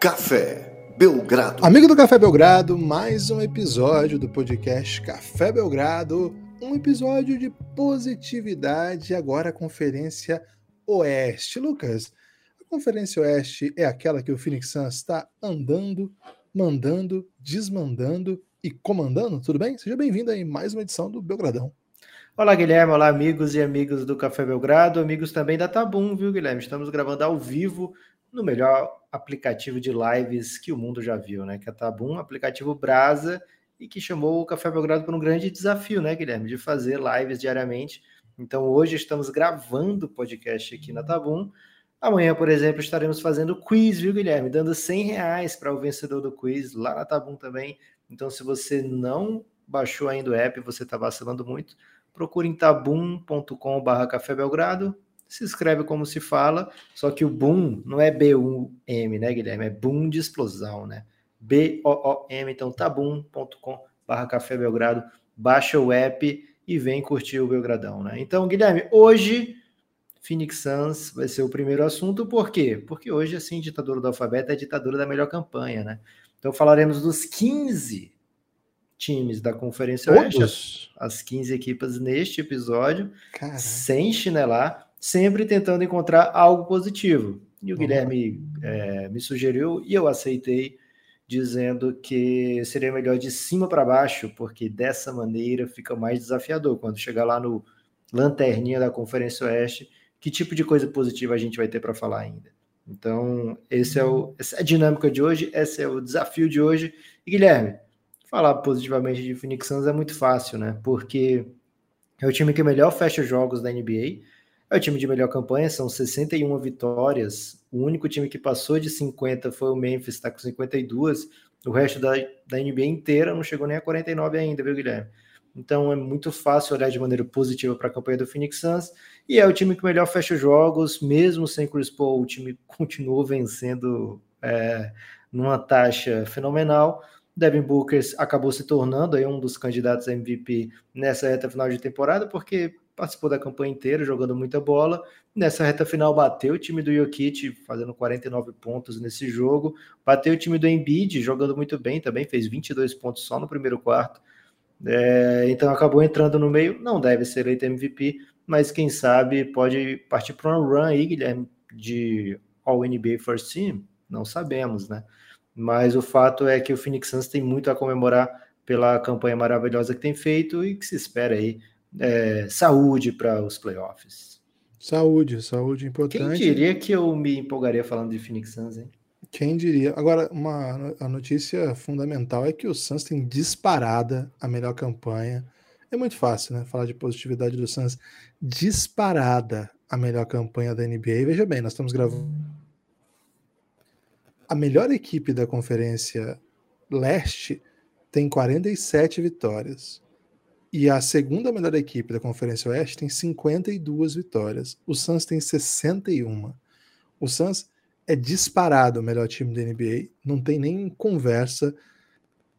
Café Belgrado. Amigo do Café Belgrado, mais um episódio do podcast Café Belgrado. Um episódio de positividade, agora a Conferência Oeste. Lucas, a Conferência Oeste é aquela que o Phoenix Suns está andando, mandando, desmandando e comandando, tudo bem? Seja bem-vindo aí mais uma edição do Belgradão. Olá, Guilherme. Olá, amigos e amigos do Café Belgrado, amigos também da Tabum, viu, Guilherme? Estamos gravando ao vivo no melhor aplicativo de lives que o mundo já viu, né? Que é a Tabum, aplicativo Brasa, e que chamou o Café Belgrado para um grande desafio, né, Guilherme? De fazer lives diariamente. Então, hoje estamos gravando o podcast aqui na Tabum. Amanhã, por exemplo, estaremos fazendo quiz, viu, Guilherme? Dando 100 reais para o vencedor do quiz lá na Tabum também. Então, se você não baixou ainda o app, você está vacilando muito, procure em tabum.com.br Café Belgrado, se escreve como se fala, só que o boom não é B-U-M, né, Guilherme? É boom de explosão, né? B-O-O-M, então tabum.com.br Café Belgrado, baixa o app e vem curtir o Belgradão, né? Então, Guilherme, hoje Phoenix Suns vai ser o primeiro assunto, por quê? Porque hoje, assim, ditadura do alfabeto é ditadura da melhor campanha, né? Então falaremos dos 15 times da Conferência Oeste, as 15 equipas neste episódio, Caraca. sem chinelar, sempre tentando encontrar algo positivo. E o uhum. Guilherme é, me sugeriu e eu aceitei, dizendo que seria melhor de cima para baixo, porque dessa maneira fica mais desafiador. Quando chegar lá no lanterninha da Conferência Oeste, que tipo de coisa positiva a gente vai ter para falar ainda? Então, esse é o, essa é a dinâmica de hoje, esse é o desafio de hoje. E Guilherme, falar positivamente de Phoenix Suns é muito fácil, né? Porque é o time que melhor fecha jogos da NBA, é o time de melhor campanha, são 61 vitórias. O único time que passou de 50 foi o Memphis, está com 52. O resto da, da NBA inteira não chegou nem a 49 ainda, viu, Guilherme? Então é muito fácil olhar de maneira positiva para a campanha do Phoenix Suns. E é o time que melhor fecha jogos, mesmo sem Chris Paul, o time continuou vencendo é, numa taxa fenomenal. Devin Booker acabou se tornando aí um dos candidatos a MVP nessa reta final de temporada, porque participou da campanha inteira, jogando muita bola. Nessa reta final bateu o time do Jokic, fazendo 49 pontos nesse jogo. Bateu o time do Embiid, jogando muito bem também, fez 22 pontos só no primeiro quarto. É, então acabou entrando no meio, não deve ser eleito MVP, mas quem sabe pode partir para um run aí, Guilherme, de All NBA First Team, não sabemos, né? Mas o fato é que o Phoenix Suns tem muito a comemorar pela campanha maravilhosa que tem feito e que se espera aí é, saúde para os playoffs. Saúde, saúde importante. Quem diria que eu me empolgaria falando de Phoenix Suns, hein? Quem diria? Agora, uma a notícia fundamental é que o Suns tem disparada a melhor campanha. É muito fácil, né? Falar de positividade do Suns. Disparada a melhor campanha da NBA. Veja bem, nós estamos gravando. A melhor equipe da Conferência Leste tem 47 vitórias. E a segunda melhor equipe da Conferência Oeste tem 52 vitórias. O Suns tem 61. O Suns é disparado o melhor time da NBA, não tem nem conversa.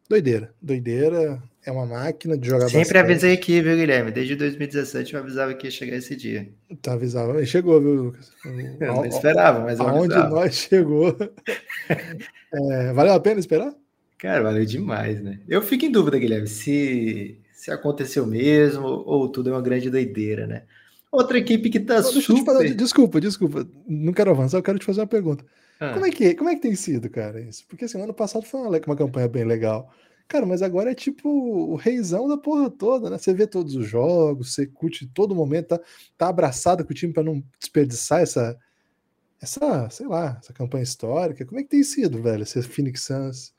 Doideira, doideira, é uma máquina de jogar Sempre bastante. avisei aqui, viu, Guilherme? Desde 2017 eu avisava que ia chegar esse dia. Tá, avisava. Chegou, viu, Lucas? Eu não esperava, mas eu Aonde avisava. nós chegou. é, valeu a pena esperar? Cara, valeu demais, né? Eu fico em dúvida, Guilherme, se, se aconteceu mesmo ou tudo é uma grande doideira, né? Outra equipe que tá super... Fazer, desculpa, desculpa. Não quero avançar, eu quero te fazer uma pergunta. Ah. Como, é que, como é que tem sido, cara, isso? Porque assim, ano passado foi uma, uma campanha bem legal. Cara, mas agora é tipo o reizão da porra toda, né? Você vê todos os jogos, você curte todo momento, tá, tá abraçado com o time para não desperdiçar essa, essa, sei lá, essa campanha histórica. Como é que tem sido, velho, ser Phoenix Suns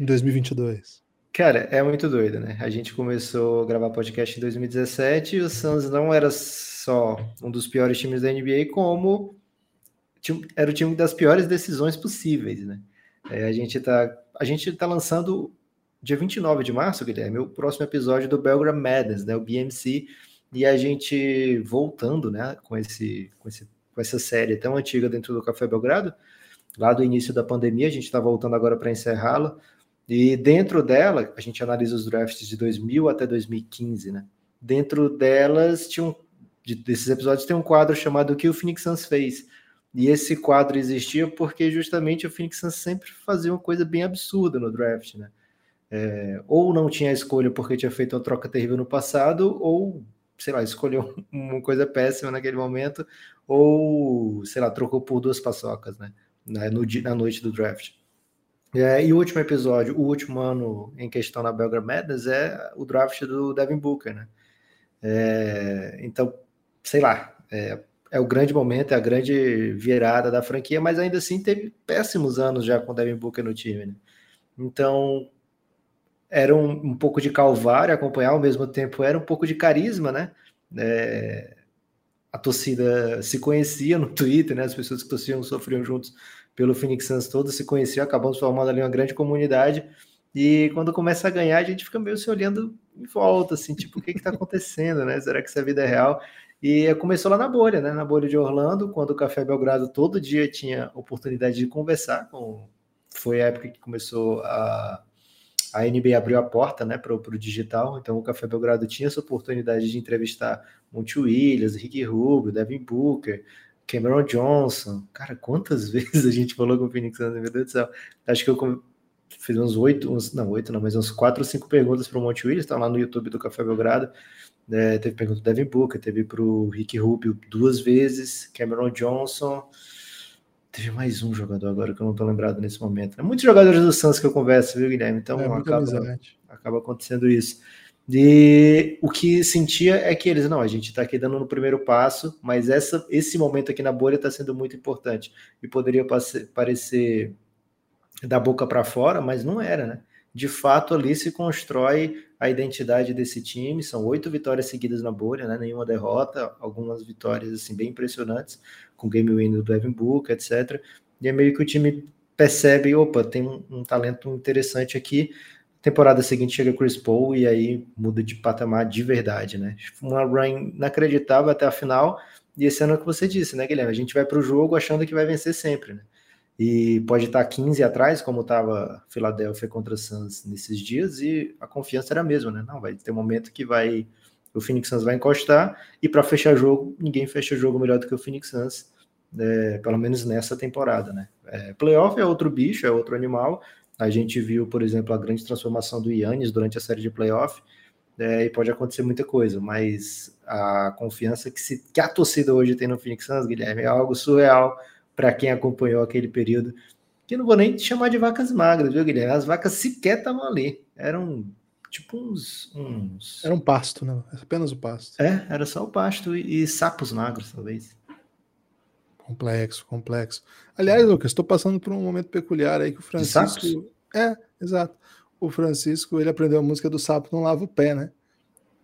em 2022? Cara, é muito doido, né? A gente começou a gravar podcast em 2017 e o Suns não era só um dos piores times da NBA, como era o time das piores decisões possíveis, né? É, a gente tá a gente tá lançando dia 29 de março, Guilherme, o próximo episódio do Belgram Madness, né, o BMC, e a gente voltando, né, com esse com esse com essa série tão antiga dentro do Café Belgrado, lá do início da pandemia, a gente está voltando agora para encerrá-la. E dentro dela, a gente analisa os drafts de 2000 até 2015, né? Dentro delas, tinha um, de, desses episódios tem um quadro chamado O que o Phoenix Suns fez, E esse quadro existia porque justamente o Phoenix Suns sempre fazia uma coisa bem absurda no draft, né? É, ou não tinha escolha porque tinha feito uma troca terrível no passado, ou, sei lá, escolheu uma coisa péssima naquele momento, ou, sei lá, trocou por duas paçocas, né? No, na noite do draft. É, e o último episódio, o último ano em questão na Belgrade Madness é o draft do Devin Booker, né? É, então, sei lá, é, é, o grande momento, é a grande virada da franquia, mas ainda assim teve péssimos anos já com o Devin Booker no time, né? Então, era um, um, pouco de calvário acompanhar, ao mesmo tempo era um pouco de carisma, né? É, a torcida se conhecia no Twitter, né? As pessoas que torciam sofriam juntos pelo Phoenix Suns todas se conheciam, acabamos formando ali uma grande comunidade. E quando começa a ganhar, a gente fica meio se olhando em volta, assim, tipo, o que está acontecendo, né? Será que é vida real? E começou lá na bolha, né? Na bolha de Orlando, quando o Café Belgrado todo dia tinha oportunidade de conversar com. Foi a época que começou a a NBA abriu a porta né, para o digital, então o Café Belgrado tinha essa oportunidade de entrevistar Monte Williams, Ricky Rubio, Devin Booker, Cameron Johnson. Cara, quantas vezes a gente falou com o Phoenix Suns, meu Deus do céu. Acho que eu fiz uns oito, uns, não, oito não, mas uns quatro ou cinco perguntas para o Monte Williams, estão lá no YouTube do Café Belgrado. É, teve pergunta do Devin Booker, teve para o Ricky Rubio duas vezes, Cameron Johnson, Teve mais um jogador agora que eu não tô lembrado nesse momento. É muitos jogadores do Santos que eu converso, viu, Guilherme? Então é, acaba, acaba acontecendo isso. E o que sentia é que eles, não, a gente está aqui dando no primeiro passo, mas essa, esse momento aqui na bolha está sendo muito importante. E poderia parecer da boca para fora, mas não era, né? De fato, ali se constrói a identidade desse time. São oito vitórias seguidas na bolha, né? nenhuma derrota, algumas vitórias assim bem impressionantes com game winner do Devin Booker, etc. E é meio que o time percebe, opa, tem um, um talento interessante aqui. Temporada seguinte chega Chris Paul e aí muda de patamar de verdade, né? Uma run inacreditável até a final. E esse ano é o que você disse, né, Guilherme? A gente vai para o jogo achando que vai vencer sempre, né? E pode estar 15 atrás, como estava Philadelphia contra Suns nesses dias, e a confiança era a mesma, né? Não, vai ter um momento que vai o Phoenix Suns vai encostar, e para fechar jogo, ninguém fecha jogo melhor do que o Phoenix Suns é, pelo menos nessa temporada, né? É, playoff é outro bicho, é outro animal. A gente viu, por exemplo, a grande transformação do Yannis durante a série de playoff, é, e pode acontecer muita coisa, mas a confiança que, se, que a torcida hoje tem no Phoenix Suns, Guilherme, é algo surreal para quem acompanhou aquele período. Que não vou nem chamar de vacas magras, viu, Guilherme? As vacas sequer estavam ali. Eram tipo uns, uns. Era um pasto, né? Apenas o pasto. É, era só o pasto e, e sapos magros, talvez. Complexo, complexo. Aliás, Lucas, estou passando por um momento peculiar aí que o Francisco. É, exato. O Francisco, ele aprendeu a música do sapo não lava o pé, né?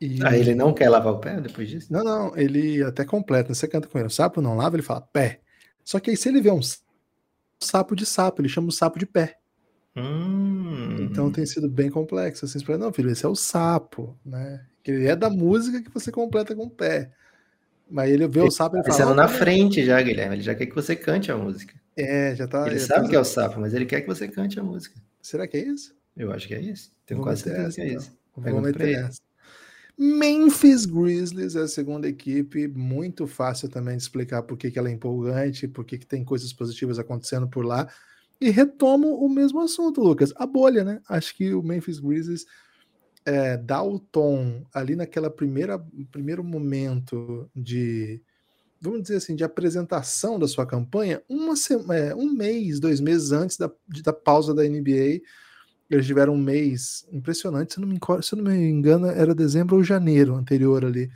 E... Ah, ele não quer lavar o pé depois disso? Não, não, ele até completa. Você canta com ele, o sapo não lava, ele fala pé. Só que aí, se ele vê um sapo de sapo, ele chama o sapo de pé. Hum. Então tem sido bem complexo. Assim, não, filho, esse é o sapo, né? Que ele é da música que você completa com o pé. Mas ele vê o sapo e fala. Pensando na frente já, Guilherme. Ele já quer que você cante a música. É, já tá. Ele já sabe tá... que é o sapo, mas ele quer que você cante a música. Será que é isso? Eu acho que é isso. Tenho Vamos quase certeza que é então. isso. Vamos meter essa. Memphis Grizzlies é a segunda equipe, muito fácil também de explicar por que, que ela é empolgante, por que, que tem coisas positivas acontecendo por lá. E retomo o mesmo assunto, Lucas, a bolha, né? Acho que o Memphis Grizzlies é, dá o tom ali naquela primeira primeiro momento de vamos dizer assim de apresentação da sua campanha uma é, um mês dois meses antes da, da pausa da NBA eles tiveram um mês impressionante se não, me, se não me engano era dezembro ou janeiro anterior ali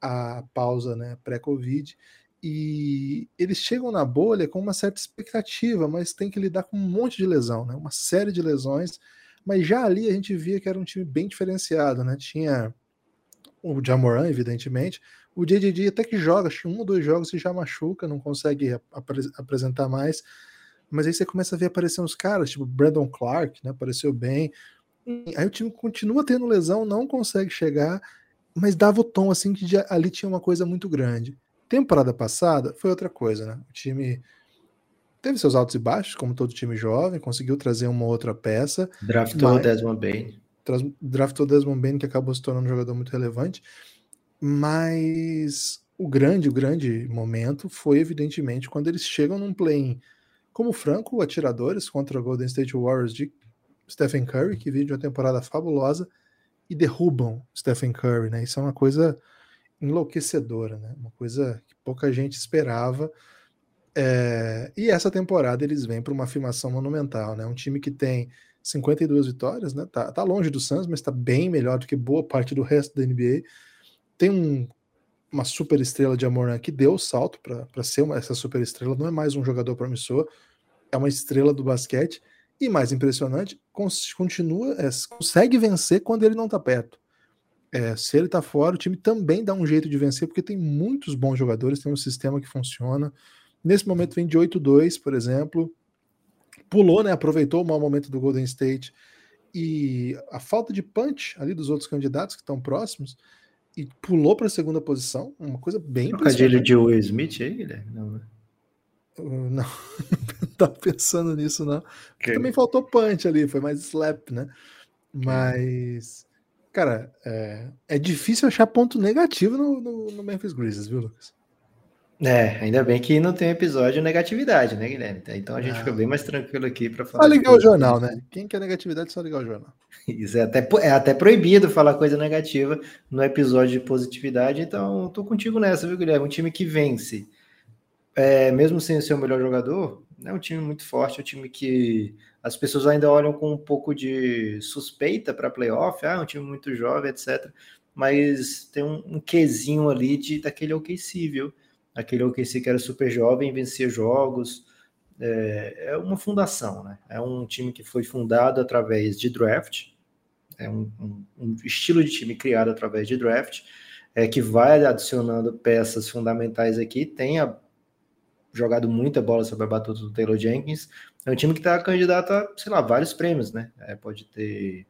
à pausa né pré-covid e eles chegam na bolha com uma certa expectativa mas tem que lidar com um monte de lesão né uma série de lesões mas já ali a gente via que era um time bem diferenciado, né? Tinha o Jamoran, evidentemente, o JJD até que joga, acho que um ou dois jogos e já machuca, não consegue ap apresentar mais. Mas aí você começa a ver aparecer uns caras, tipo Brandon Clark, né? Apareceu bem. Aí o time continua tendo lesão, não consegue chegar, mas dava o tom assim que ali tinha uma coisa muito grande. Temporada passada foi outra coisa, né? O time teve seus altos e baixos, como todo time jovem, conseguiu trazer uma outra peça. Draftou o Desmond Bain. Draftou Desmond Bain, que acabou se tornando um jogador muito relevante. Mas o grande, o grande momento foi, evidentemente, quando eles chegam num play como franco atiradores contra o Golden State Warriors de Stephen Curry, que vive uma temporada fabulosa, e derrubam Stephen Curry, né? Isso é uma coisa enlouquecedora, né? Uma coisa que pouca gente esperava. É... E essa temporada eles vêm para uma afirmação monumental, né? Um time que tem 52 vitórias, né? Tá, tá longe do Suns, mas está bem melhor do que boa parte do resto da NBA. Tem um, uma super estrela de Amoran que deu o salto para ser uma, essa super estrela. Não é mais um jogador promissor, é uma estrela do basquete. E mais impressionante, continua, é, consegue vencer quando ele não está perto. É, se ele está fora, o time também dá um jeito de vencer, porque tem muitos bons jogadores, tem um sistema que funciona. Nesse momento vem de 8-2, por exemplo. Pulou, né? Aproveitou o mau momento do Golden State e a falta de punch ali dos outros candidatos que estão próximos e pulou para a segunda posição, uma coisa bem Trocadilho de Will Smith aí, Guilherme? Não, né? Uh, não, não tava pensando nisso, não. Okay. Também faltou punch ali, foi mais slap, né? Mas, cara, é, é difícil achar ponto negativo no, no, no, Memphis Grizzlies, viu, Lucas? É, ainda bem que não tem episódio de negatividade, né, Guilherme? Então a gente ah. fica bem mais tranquilo aqui para falar. Só ligar o jornal, né? Quem quer negatividade, só ligar o jornal. Isso é até, é até proibido falar coisa negativa no episódio de positividade, então tô contigo nessa, viu, Guilherme? Um time que vence é, mesmo sem ser o melhor jogador, é um time muito forte, é um time que as pessoas ainda olham com um pouco de suspeita para playoff, ah, é um time muito jovem, etc. Mas tem um, um quesinho ali de, daquele OKC, viu? Aquele OKC que era super jovem, vencia jogos. É, é, uma fundação, né? É um time que foi fundado através de draft, é um, um, um estilo de time criado através de draft, é, que vai adicionando peças fundamentais aqui, tem a jogado muita bola sobre a batuta do Taylor Jenkins. É um time que está candidato a, sei lá, vários prêmios, né? É, pode ter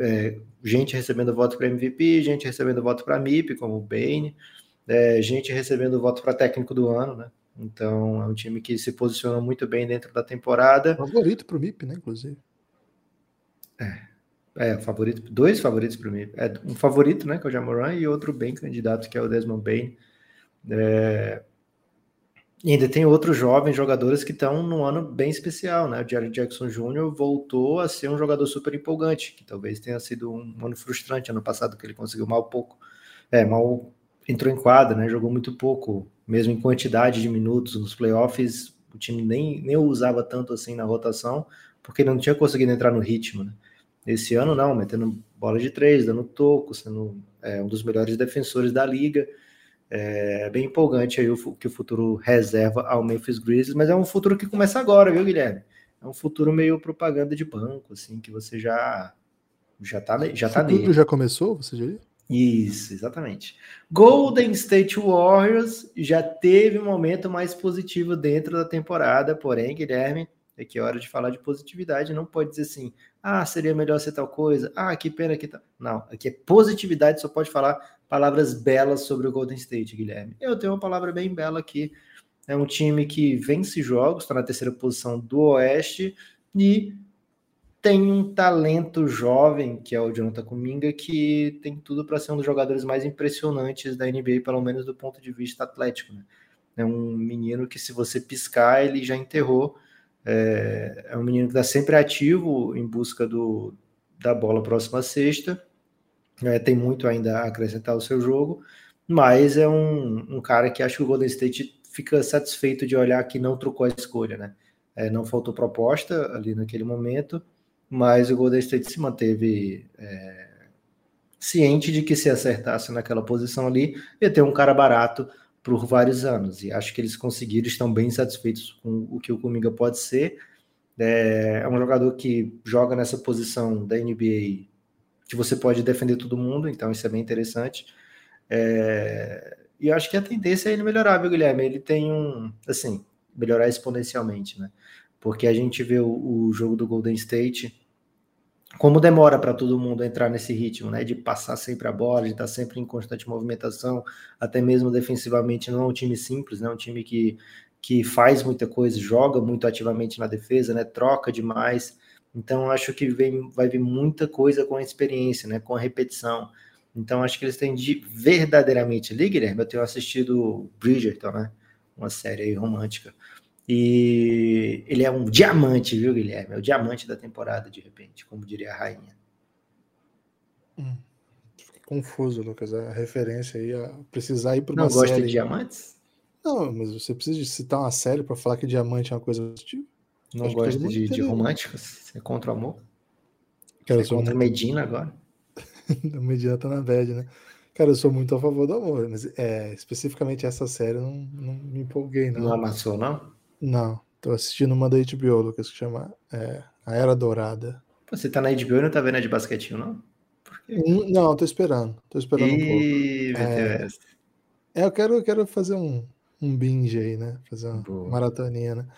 é, gente recebendo voto para MVP, gente recebendo voto para MIP, como o Bane, é, gente recebendo voto para técnico do ano, né? Então é um time que se posiciona muito bem dentro da temporada. Favorito para o MIP, né? Inclusive. É. É, favorito, dois favoritos para mim. É, um favorito, né, que é o Jamoran, e outro bem candidato, que é o Desmond Bain. É, e ainda tem outros jovens jogadores que estão num ano bem especial, né? O Jerry Jackson Jr. voltou a ser um jogador super empolgante, que talvez tenha sido um ano frustrante ano passado, que ele conseguiu mal pouco. É, mal entrou em quadra, né? Jogou muito pouco, mesmo em quantidade de minutos nos playoffs. O time nem, nem o usava tanto assim na rotação, porque não tinha conseguido entrar no ritmo, né? Esse ano, não, metendo bola de três, dando toco, sendo é, um dos melhores defensores da liga. É bem empolgante aí o que o futuro reserva ao Memphis Grizzlies, mas é um futuro que começa agora, viu, Guilherme? É um futuro meio propaganda de banco, assim, que você já já tá, já tá nele. já começou, você já Isso, exatamente. Golden State Warriors já teve um momento mais positivo dentro da temporada, porém, Guilherme, é que é hora de falar de positividade, não pode dizer assim, ah, seria melhor ser tal coisa, ah, que pena que tá. Não, aqui é positividade, só pode falar palavras belas sobre o Golden State, Guilherme. Eu tenho uma palavra bem bela aqui. É um time que vence jogos, está na terceira posição do Oeste e tem um talento jovem, que é o Jonathan Kuminga, que tem tudo para ser um dos jogadores mais impressionantes da NBA, pelo menos do ponto de vista atlético. Né? É um menino que, se você piscar, ele já enterrou. É, é um menino que está sempre ativo em busca do, da bola próxima à sexta é, tem muito ainda a acrescentar ao seu jogo, mas é um, um cara que acho que o Golden State fica satisfeito de olhar que não trocou a escolha, né? É, não faltou proposta ali naquele momento, mas o Golden State se manteve é, ciente de que se acertasse naquela posição ali, ia ter um cara barato por vários anos. E acho que eles conseguiram, estão bem satisfeitos com o que o Cominga pode ser. É, é um jogador que joga nessa posição da NBA que você pode defender todo mundo, então isso é bem interessante. É, e acho que a tendência é ele melhorar, viu, Guilherme? Ele tem um, assim, melhorar exponencialmente, né? Porque a gente vê o, o jogo do Golden State, como demora para todo mundo entrar nesse ritmo, né? De passar sempre a bola, de estar sempre em constante movimentação, até mesmo defensivamente, não é um time simples, né? É um time que, que faz muita coisa, joga muito ativamente na defesa, né? Troca demais. Então, acho que vem, vai vir muita coisa com a experiência, né? com a repetição. Então acho que eles têm de verdadeiramente ali, Guilherme. Eu tenho assistido Bridgerton, né? Uma série romântica. E ele é um diamante, viu, Guilherme? É o diamante da temporada, de repente, como diria a rainha. Hum. Confuso, Lucas. A referência aí, a precisar ir para uma Não série. Não gosta de diamantes? Não, mas você precisa citar uma série para falar que diamante é uma coisa positiva? Não Acho gosta de, de românticos? Você é contra o amor? Cara, Você é contra. Medina agora? a Medina tá na bad, né? Cara, eu sou muito a favor do amor, mas é, especificamente essa série não, não me empolguei, não. Não amassou, não? Não. Tô assistindo uma da HBO, Lucas, que chama é, A Era Dourada. Você tá na HBO e não tá vendo a de basquetinho, não? Hum, não, tô esperando. Tô esperando e... um pouco. É, é, eu quero, eu quero fazer um, um binge aí, né? Fazer uma Boa. maratoninha, né?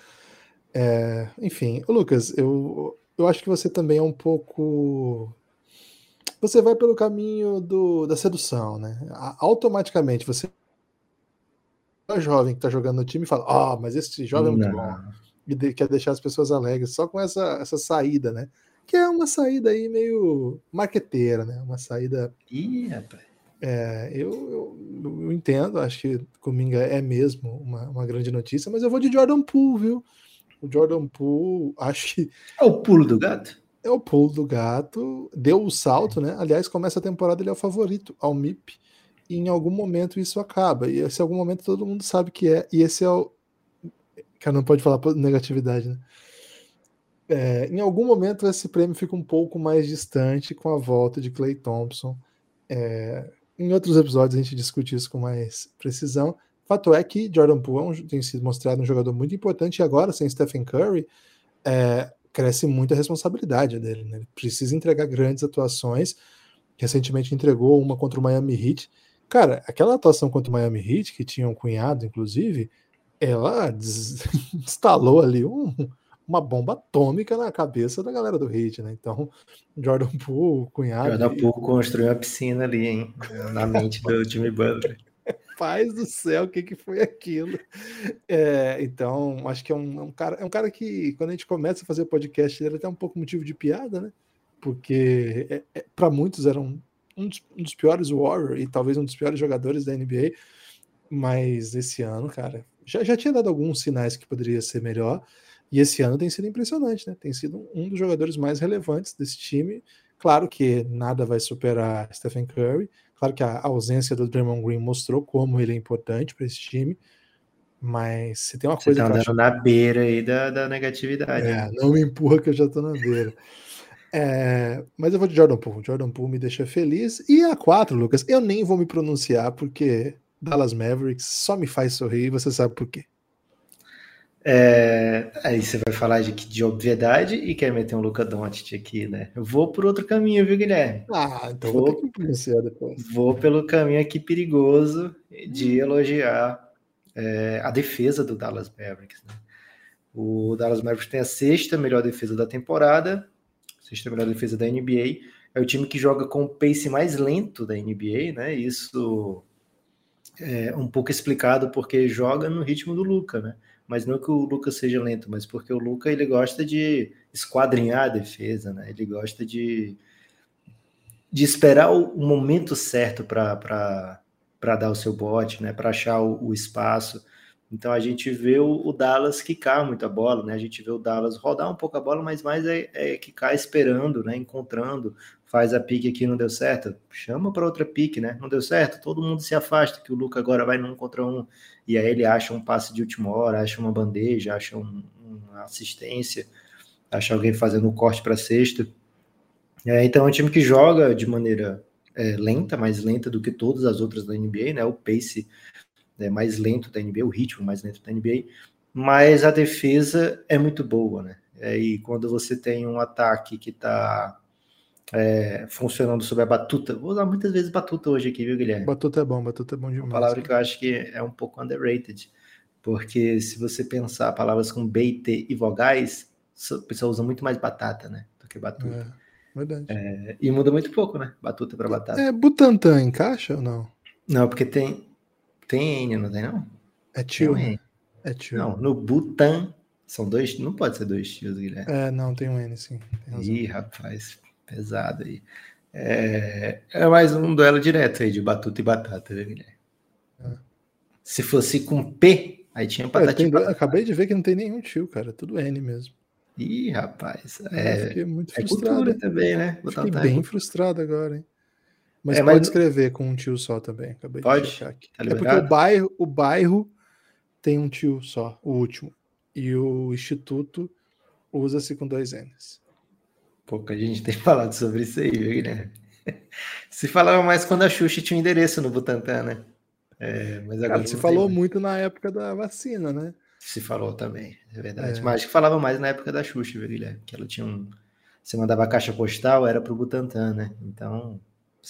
É, enfim, Lucas, eu, eu acho que você também é um pouco. Você vai pelo caminho do, da sedução, né? Automaticamente você jovem que tá jogando no time e fala: Ah, oh, mas esse jovem é muito Não. bom. E de, quer deixar as pessoas alegres só com essa, essa saída, né? Que é uma saída aí meio marqueteira, né? Uma saída. Ih, rapaz. É, eu, eu, eu, entendo, acho que Cominga é mesmo uma, uma grande notícia, mas eu vou de Jordan Poole, viu? O Jordan Poole, acho que. É o pulo do gato? É o pulo do gato. Deu o salto, né? Aliás, começa a temporada, ele é o favorito ao MIP. E em algum momento isso acaba. E esse algum momento todo mundo sabe que é. E esse é o. Cara, não pode falar negatividade, né? É, em algum momento esse prêmio fica um pouco mais distante com a volta de Clay Thompson. É, em outros episódios a gente discute isso com mais precisão. Fato é que Jordan Poole é tem sido mostrado um jogador muito importante e agora, sem Stephen Curry, é, cresce muito a responsabilidade dele. Né? Ele precisa entregar grandes atuações. Recentemente entregou uma contra o Miami Heat. Cara, aquela atuação contra o Miami Heat, que tinha um cunhado, inclusive, ela instalou ali um, uma bomba atômica na cabeça da galera do Heat, né? Então, Jordan Poole, cunhado. Jordan Poole construiu uma piscina ali, hein? Na mente do Jimmy Butler. Paz do céu, o que, que foi aquilo? É, então, acho que é um, é um, cara, é um cara que, quando a gente começa a fazer podcast, ele é até um pouco motivo de piada, né? Porque é, é, para muitos era um, um, dos, um dos piores Warrior e talvez um dos piores jogadores da NBA. Mas esse ano, cara, já, já tinha dado alguns sinais que poderia ser melhor. E esse ano tem sido impressionante, né? Tem sido um dos jogadores mais relevantes desse time. Claro que nada vai superar Stephen Curry. Claro que a ausência do Draymond Green mostrou como ele é importante para esse time. Mas se tem uma Você coisa. Você tá andando acho... na beira aí da, da negatividade. É, não me empurra que eu já tô na beira. É, mas eu vou de Jordan Poole. Jordan Poole me deixa feliz. E a 4, Lucas, eu nem vou me pronunciar porque Dallas Mavericks só me faz sorrir e você sabe por quê. É, aí você vai falar de, de obviedade e quer meter um Luca Doncic aqui, né? Eu vou por outro caminho, viu, Guilherme? Ah, então vou, vou, depois. vou pelo caminho aqui perigoso de hum. elogiar é, a defesa do Dallas Mavericks. Né? O Dallas Mavericks tem a sexta melhor defesa da temporada, sexta melhor defesa da NBA. É o time que joga com o pace mais lento da NBA, né? Isso é um pouco explicado porque joga no ritmo do Luca, né? mas não que o Lucas seja lento, mas porque o Lucas ele gosta de esquadrinhar a defesa, né? Ele gosta de, de esperar o, o momento certo para dar o seu bote, né? Para achar o, o, espaço. Então a gente vê o, Dallas quicar muita bola, né? A gente vê o Dallas rodar um pouco a bola, mas mais é, é quicar esperando, né? Encontrando, faz a pique aqui não deu certo, chama para outra pique, né? Não deu certo, todo mundo se afasta, que o Lucas agora vai num contra um e aí ele acha um passe de última hora, acha uma bandeja, acha um, uma assistência, acha alguém fazendo um corte para sexta. É, então é um time que joga de maneira é, lenta, mais lenta do que todas as outras da NBA, né? O pace é mais lento da NBA, o ritmo mais lento da NBA, mas a defesa é muito boa, né? É, e quando você tem um ataque que está é, funcionando sobre a batuta. Vou usar muitas vezes batuta hoje aqui, viu, Guilherme? Batuta é bom, batuta é bom demais. Uma palavra que eu acho que é um pouco underrated, porque se você pensar palavras com B, T e vogais, a pessoa usa muito mais batata, né, do que batuta. É, verdade. É, e muda muito pouco, né, batuta para batata. É, Butantan encaixa ou não? Não, porque tem, tem N, não tem não? É tio. É tio. Não, no Butan são dois, não pode ser dois tios, Guilherme. É, não, tem um N sim. Ih, rapaz, pesado aí. É, é mais um duelo direto aí de batuta e batata, né, Guilherme? É. Se fosse com P, aí tinha batata. É, acabei de ver que não tem nenhum tio, cara. É tudo N mesmo. Ih, rapaz. É, fiquei muito é frustrado. também, né? Fiquei bem frustrado agora, hein? Mas é, pode mas... escrever com um tio só também. Acabei pode? de checar aqui. Tá é porque o bairro, o bairro tem um tio só, o último. E o instituto usa-se com dois N's. Pouca gente tem falado sobre isso aí, né? Se falava mais quando a Xuxa tinha um endereço no Butantan, né? É, mas agora Cara, se falou mais. muito na época da vacina, né? Se falou também, é verdade. É. Mas acho que falava mais na época da Xuxa, viu, Guilherme? Que ela tinha um. Você mandava a caixa postal, era pro Butantan, né? Então.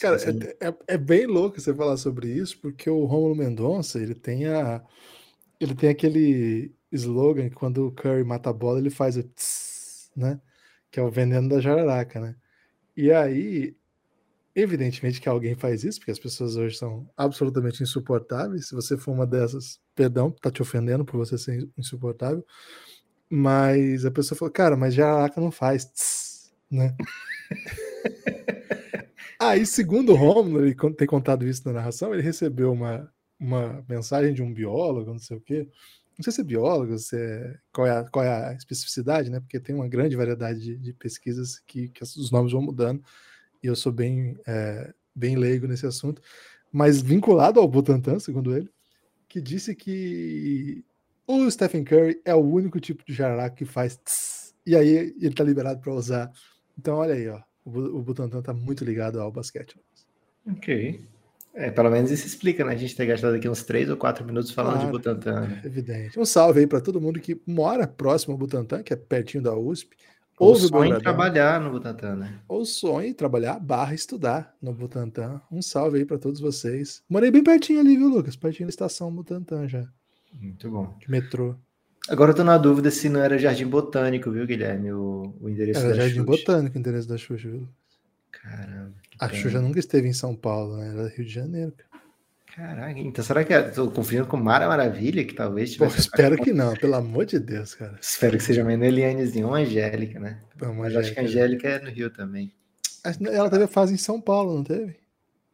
Cara, você... é, é, é, bem louco você falar sobre isso, porque o Romulo Mendonça, ele tem a. Ele tem aquele slogan que quando o Curry mata a bola, ele faz o tss, né? Que é o veneno da jararaca, né? E aí, evidentemente que alguém faz isso, porque as pessoas hoje são absolutamente insuportáveis. Se você for uma dessas, perdão, tá te ofendendo por você ser insuportável. Mas a pessoa falou, cara, mas jararaca não faz, tss, né? Aí, segundo o Romulo, ele tem contado isso na narração, ele recebeu uma, uma mensagem de um biólogo, não sei o quê, não sei se é biólogo, se é, qual, é a, qual é a especificidade, né? Porque tem uma grande variedade de, de pesquisas que, que, os nomes vão mudando, e eu sou bem, é, bem leigo nesse assunto, mas vinculado ao Butantan, segundo ele, que disse que o Stephen Curry é o único tipo de jararaca que faz tss, e aí ele está liberado para usar. Então, olha aí, ó, o, Butantan está muito ligado ao basquete. Ok. É, pelo menos isso explica, né? A gente ter gastado aqui uns 3 ou 4 minutos falando claro, de Butantan. Né? Evidente. Um salve aí para todo mundo que mora próximo ao Butantan, que é pertinho da USP. Ou sonha em trabalhar no Butantan, né? Ou sonha trabalhar barra estudar no Butantan. Um salve aí para todos vocês. Morei bem pertinho ali, viu, Lucas? Pertinho da estação Butantan já. Muito bom. De metrô. Agora eu tô na dúvida se não era Jardim Botânico, viu, Guilherme? O, o endereço era da Jardim Xuxa. Botânico o endereço da Xuxa, viu? Caramba. A Xuxa nunca esteve em São Paulo, né? Era Rio de Janeiro. Caraca, então será que eu tô confiando com Mara Maravilha, que talvez Pô, espero que não, pelo amor de Deus, cara. Espero que seja uma Elianezinha ou Angélica, né? Pô, Mas acho que a Angélica é no Rio também. Ela teve a fase em São Paulo, não teve?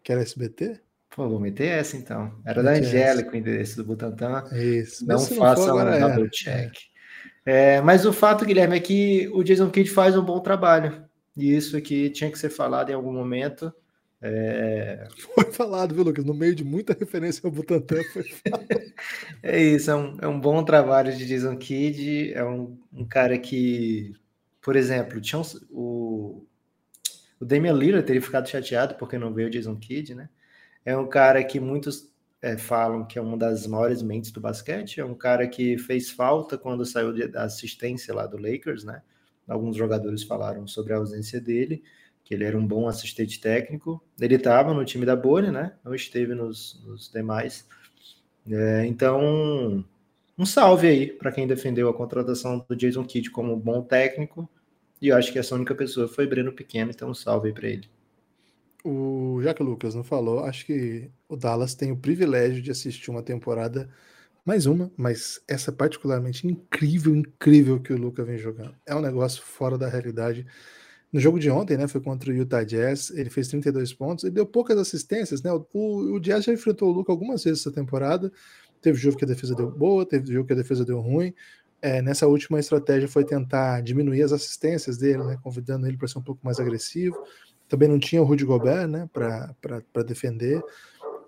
Que era SBT? Pô, vou meter essa então. Era da Angélica o endereço do Butantan. Isso. Não faça um double check. É. É, mas o fato, Guilherme, é que o Jason Kidd faz um bom trabalho. E isso aqui tinha que ser falado em algum momento. É... Foi falado, viu, Lucas? No meio de muita referência ao Butantan, foi falado. é isso, é um, é um bom trabalho de Jason Kidd. É um, um cara que, por exemplo, tinha um, o, o Damian Lillard teria ficado chateado porque não veio o Jason Kidd, né? É um cara que muitos é, falam que é uma das maiores mentes do basquete. É um cara que fez falta quando saiu da assistência lá do Lakers, né? Alguns jogadores falaram sobre a ausência dele, que ele era um bom assistente técnico. Ele estava no time da Bolha, né? Não esteve nos, nos demais. É, então, um salve aí para quem defendeu a contratação do Jason Kidd como bom técnico. E eu acho que essa única pessoa foi Breno Pequeno, então um salve aí para ele. O, já que o Lucas não falou, acho que o Dallas tem o privilégio de assistir uma temporada mais uma, mas essa particularmente incrível, incrível que o Luca vem jogando. É um negócio fora da realidade. No jogo de ontem, né, foi contra o Utah Jazz, ele fez 32 pontos, ele deu poucas assistências, né? O, o Jazz já enfrentou o Luca algumas vezes essa temporada. Teve jogo que a defesa deu boa, teve jogo que a defesa deu ruim. É, nessa última estratégia foi tentar diminuir as assistências dele, né, convidando ele para ser um pouco mais agressivo. Também não tinha o Rudy Gobert, né, para defender.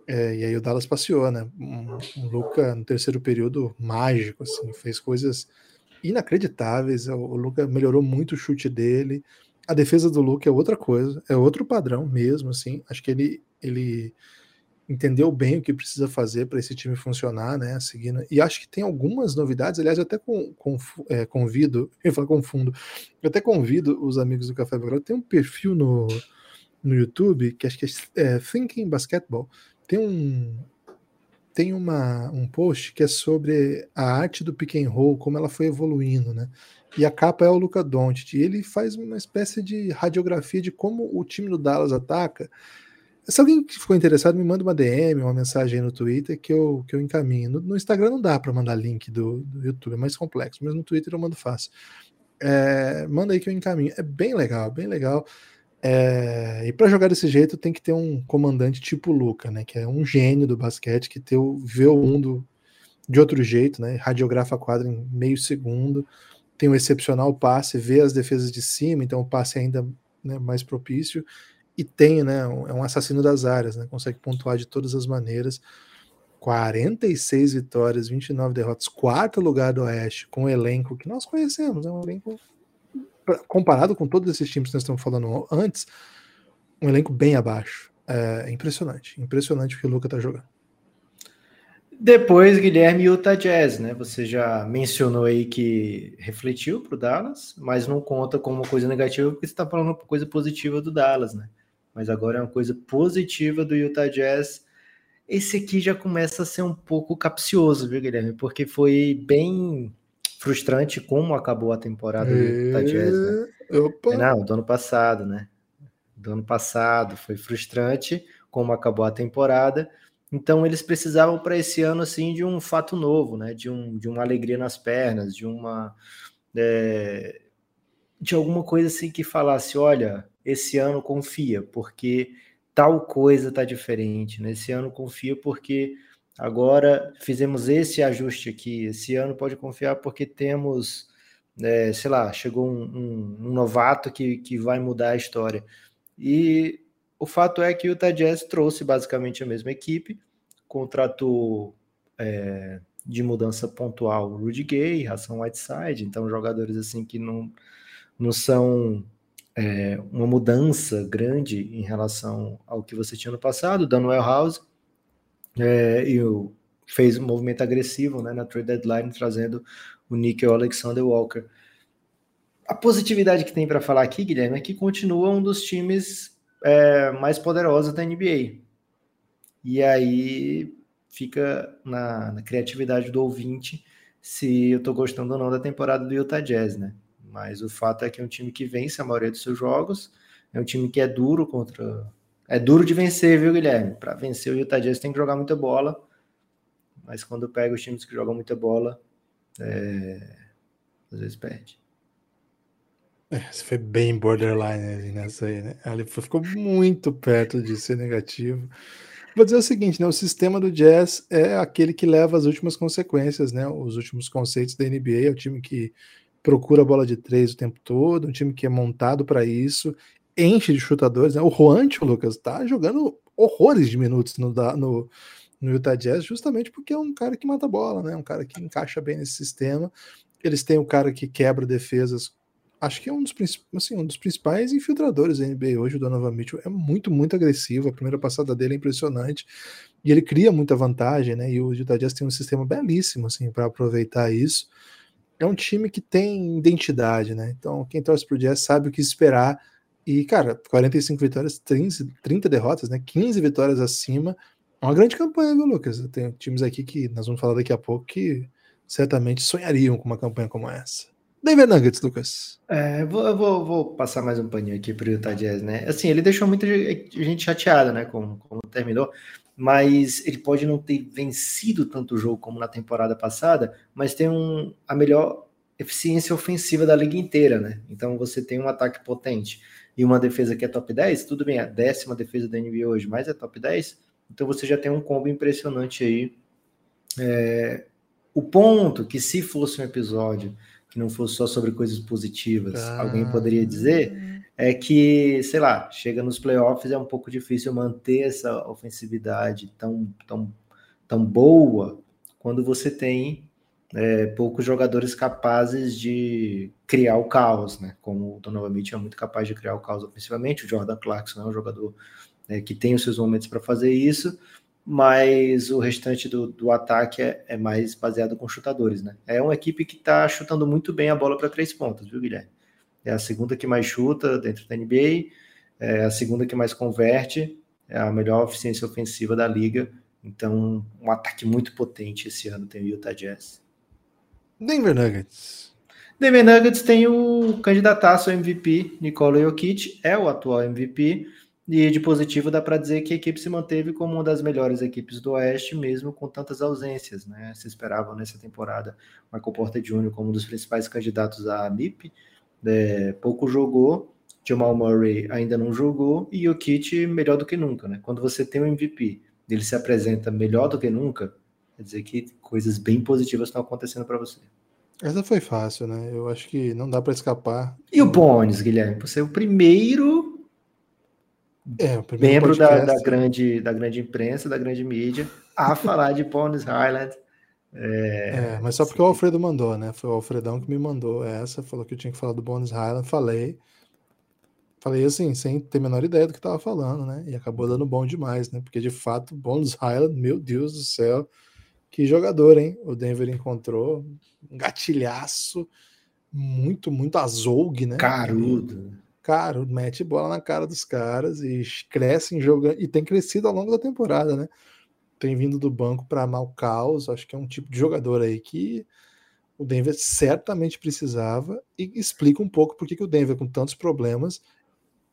É, e aí o Dallas passeou, né? Um, um, Luca no terceiro período mágico, assim, fez coisas inacreditáveis. O, o Luca melhorou muito o chute dele. A defesa do Luca é outra coisa, é outro padrão mesmo, assim. Acho que ele, ele entendeu bem o que precisa fazer para esse time funcionar, né? Seguindo. E acho que tem algumas novidades. Aliás, eu até com, com, é, convido, eu falo confundo, eu até convido os amigos do Café Belgrado. Tem um perfil no, no YouTube que acho que é, é Thinking Basketball tem um tem uma, um post que é sobre a arte do pick and roll, como ela foi evoluindo, né? E a capa é o Luca Doncic, ele faz uma espécie de radiografia de como o time do Dallas ataca. Se alguém que ficou interessado, me manda uma DM, uma mensagem aí no Twitter que eu, que eu encaminho. No, no Instagram não dá para mandar link do, do YouTube, é mais complexo, mas no Twitter eu mando fácil. É, manda aí que eu encaminho. É bem legal, bem legal. É, e para jogar desse jeito tem que ter um comandante tipo Luca, né? Que é um gênio do basquete que tem o, vê o mundo de outro jeito, né? Radiografa a quadra em meio segundo, tem um excepcional passe, vê as defesas de cima, então o passe é ainda né, mais propício e tem, né? Um, é um assassino das áreas, né? Consegue pontuar de todas as maneiras. 46 vitórias, 29 derrotas, quarto lugar do Oeste, com o elenco que nós conhecemos, é um elenco comparado com todos esses times que nós estamos falando antes, um elenco bem abaixo. É impressionante, impressionante o que o Luca está jogando. Depois, Guilherme, Utah Jazz, né? Você já mencionou aí que refletiu para o Dallas, mas não conta como uma coisa negativa, porque você está falando uma coisa positiva do Dallas, né? Mas agora é uma coisa positiva do Utah Jazz. Esse aqui já começa a ser um pouco capcioso, viu, Guilherme? Porque foi bem frustrante como acabou a temporada do Utah Jazz, né? Opa. Não, do ano passado, né? Do ano passado foi frustrante como acabou a temporada. Então eles precisavam para esse ano assim de um fato novo, né? De, um, de uma alegria nas pernas, de uma é, de alguma coisa assim que falasse, olha, esse ano confia, porque tal coisa está diferente. Nesse né? ano confia porque agora fizemos esse ajuste aqui. Esse ano pode confiar porque temos, é, sei lá, chegou um, um, um, novato que, que vai mudar a história. E o fato é que o Jazz trouxe basicamente a mesma equipe, contratou é, de mudança pontual Rudy Gay, Ração Whiteside, então jogadores assim que não, não são é, uma mudança grande em relação ao que você tinha no passado. Daniel House é, e o, fez um movimento agressivo né, na trade deadline, trazendo o Nickel Alexander Walker. A positividade que tem para falar aqui, Guilherme, é que continua um dos times é, mais poderosos da NBA. E aí fica na, na criatividade do ouvinte se eu estou gostando ou não da temporada do Utah Jazz, né? Mas o fato é que é um time que vence a maioria dos seus jogos, é um time que é duro contra. É duro de vencer, viu, Guilherme? Para vencer o Utah Jazz tem que jogar muita bola, mas quando pega os times que jogam muita bola, é... às vezes perde. É, você foi bem borderline nessa aí, né? Ele ficou muito perto de ser negativo. Vou dizer o seguinte, né? O sistema do Jazz é aquele que leva as últimas consequências, né? Os últimos conceitos da NBA, é o time que procura a bola de três o tempo todo, um time que é montado para isso, enche de chutadores. Né? O Juancho, Lucas, tá jogando horrores de minutos no, no, no Utah Jazz, justamente porque é um cara que mata a bola, né? Um cara que encaixa bem nesse sistema. Eles têm o cara que quebra defesas. Acho que é um dos, assim, um dos principais infiltradores da NBA hoje, o Donovan Mitchell. É muito, muito agressivo. A primeira passada dele é impressionante. E ele cria muita vantagem, né? E o Utah Jazz tem um sistema belíssimo, assim, para aproveitar isso é um time que tem identidade, né? Então, quem torce pro Jazz sabe o que esperar. E, cara, 45 vitórias, 30, 30 derrotas, né? 15 vitórias acima. É uma grande campanha, viu, Lucas? Tem times aqui que nós vamos falar daqui a pouco que certamente sonhariam com uma campanha como essa. Denver Nuggets, Lucas. É, vou, vou, vou, passar mais um paninho aqui pro Utah Jazz, né? Assim, ele deixou muita gente chateada, né? Como, como terminou mas ele pode não ter vencido tanto jogo como na temporada passada, mas tem um, a melhor eficiência ofensiva da liga inteira, né? Então você tem um ataque potente e uma defesa que é top 10, tudo bem, a décima defesa da NBA hoje, mas é top 10, então você já tem um combo impressionante aí. É, o ponto que se fosse um episódio que não fosse só sobre coisas positivas, ah. alguém poderia dizer é que, sei lá, chega nos playoffs é um pouco difícil manter essa ofensividade tão, tão, tão boa quando você tem é, poucos jogadores capazes de criar o caos, né? Como o Donovan Mitchell é muito capaz de criar o caos ofensivamente, o Jordan Clarkson é um jogador é, que tem os seus momentos para fazer isso, mas o restante do, do ataque é, é, mais baseado com chutadores, né? É uma equipe que está chutando muito bem a bola para três pontas, viu, Guilherme? é a segunda que mais chuta dentro da NBA, é a segunda que mais converte, é a melhor eficiência ofensiva da liga. Então, um ataque muito potente esse ano tem o Utah Jazz. Denver Nuggets. Denver Nuggets tem o candidataço ao MVP, Nikola Jokic, é o atual MVP, e de positivo dá para dizer que a equipe se manteve como uma das melhores equipes do Oeste, mesmo com tantas ausências. Né? Se esperavam nessa temporada Michael Porter Jr. como um dos principais candidatos à MIP, é, pouco jogou, Jamal Murray ainda não jogou e o Kit melhor do que nunca, né? Quando você tem um MVP, ele se apresenta melhor do que nunca, quer dizer que coisas bem positivas estão acontecendo para você. Essa foi fácil, né? Eu acho que não dá para escapar. E o Bones, Guilherme? Você é o primeiro, é, membro da, da, grande, da grande imprensa, da grande mídia, a falar de Bones Highland. É, é, mas só porque o Alfredo mandou, né? Foi o Alfredão que me mandou essa, falou que eu tinha que falar do Bones Highland, falei. Falei assim, sem ter a menor ideia do que estava falando, né? E acabou dando bom demais, né? Porque de fato, Bones Highland, meu Deus do céu, que jogador, hein? O Denver encontrou um gatilhaço, muito, muito azougue, né? Carudo. Caro, mete bola na cara dos caras e cresce em jogando e tem crescido ao longo da temporada, né? Tem vindo do banco para mal caos, acho que é um tipo de jogador aí que o Denver certamente precisava e explica um pouco por que o Denver com tantos problemas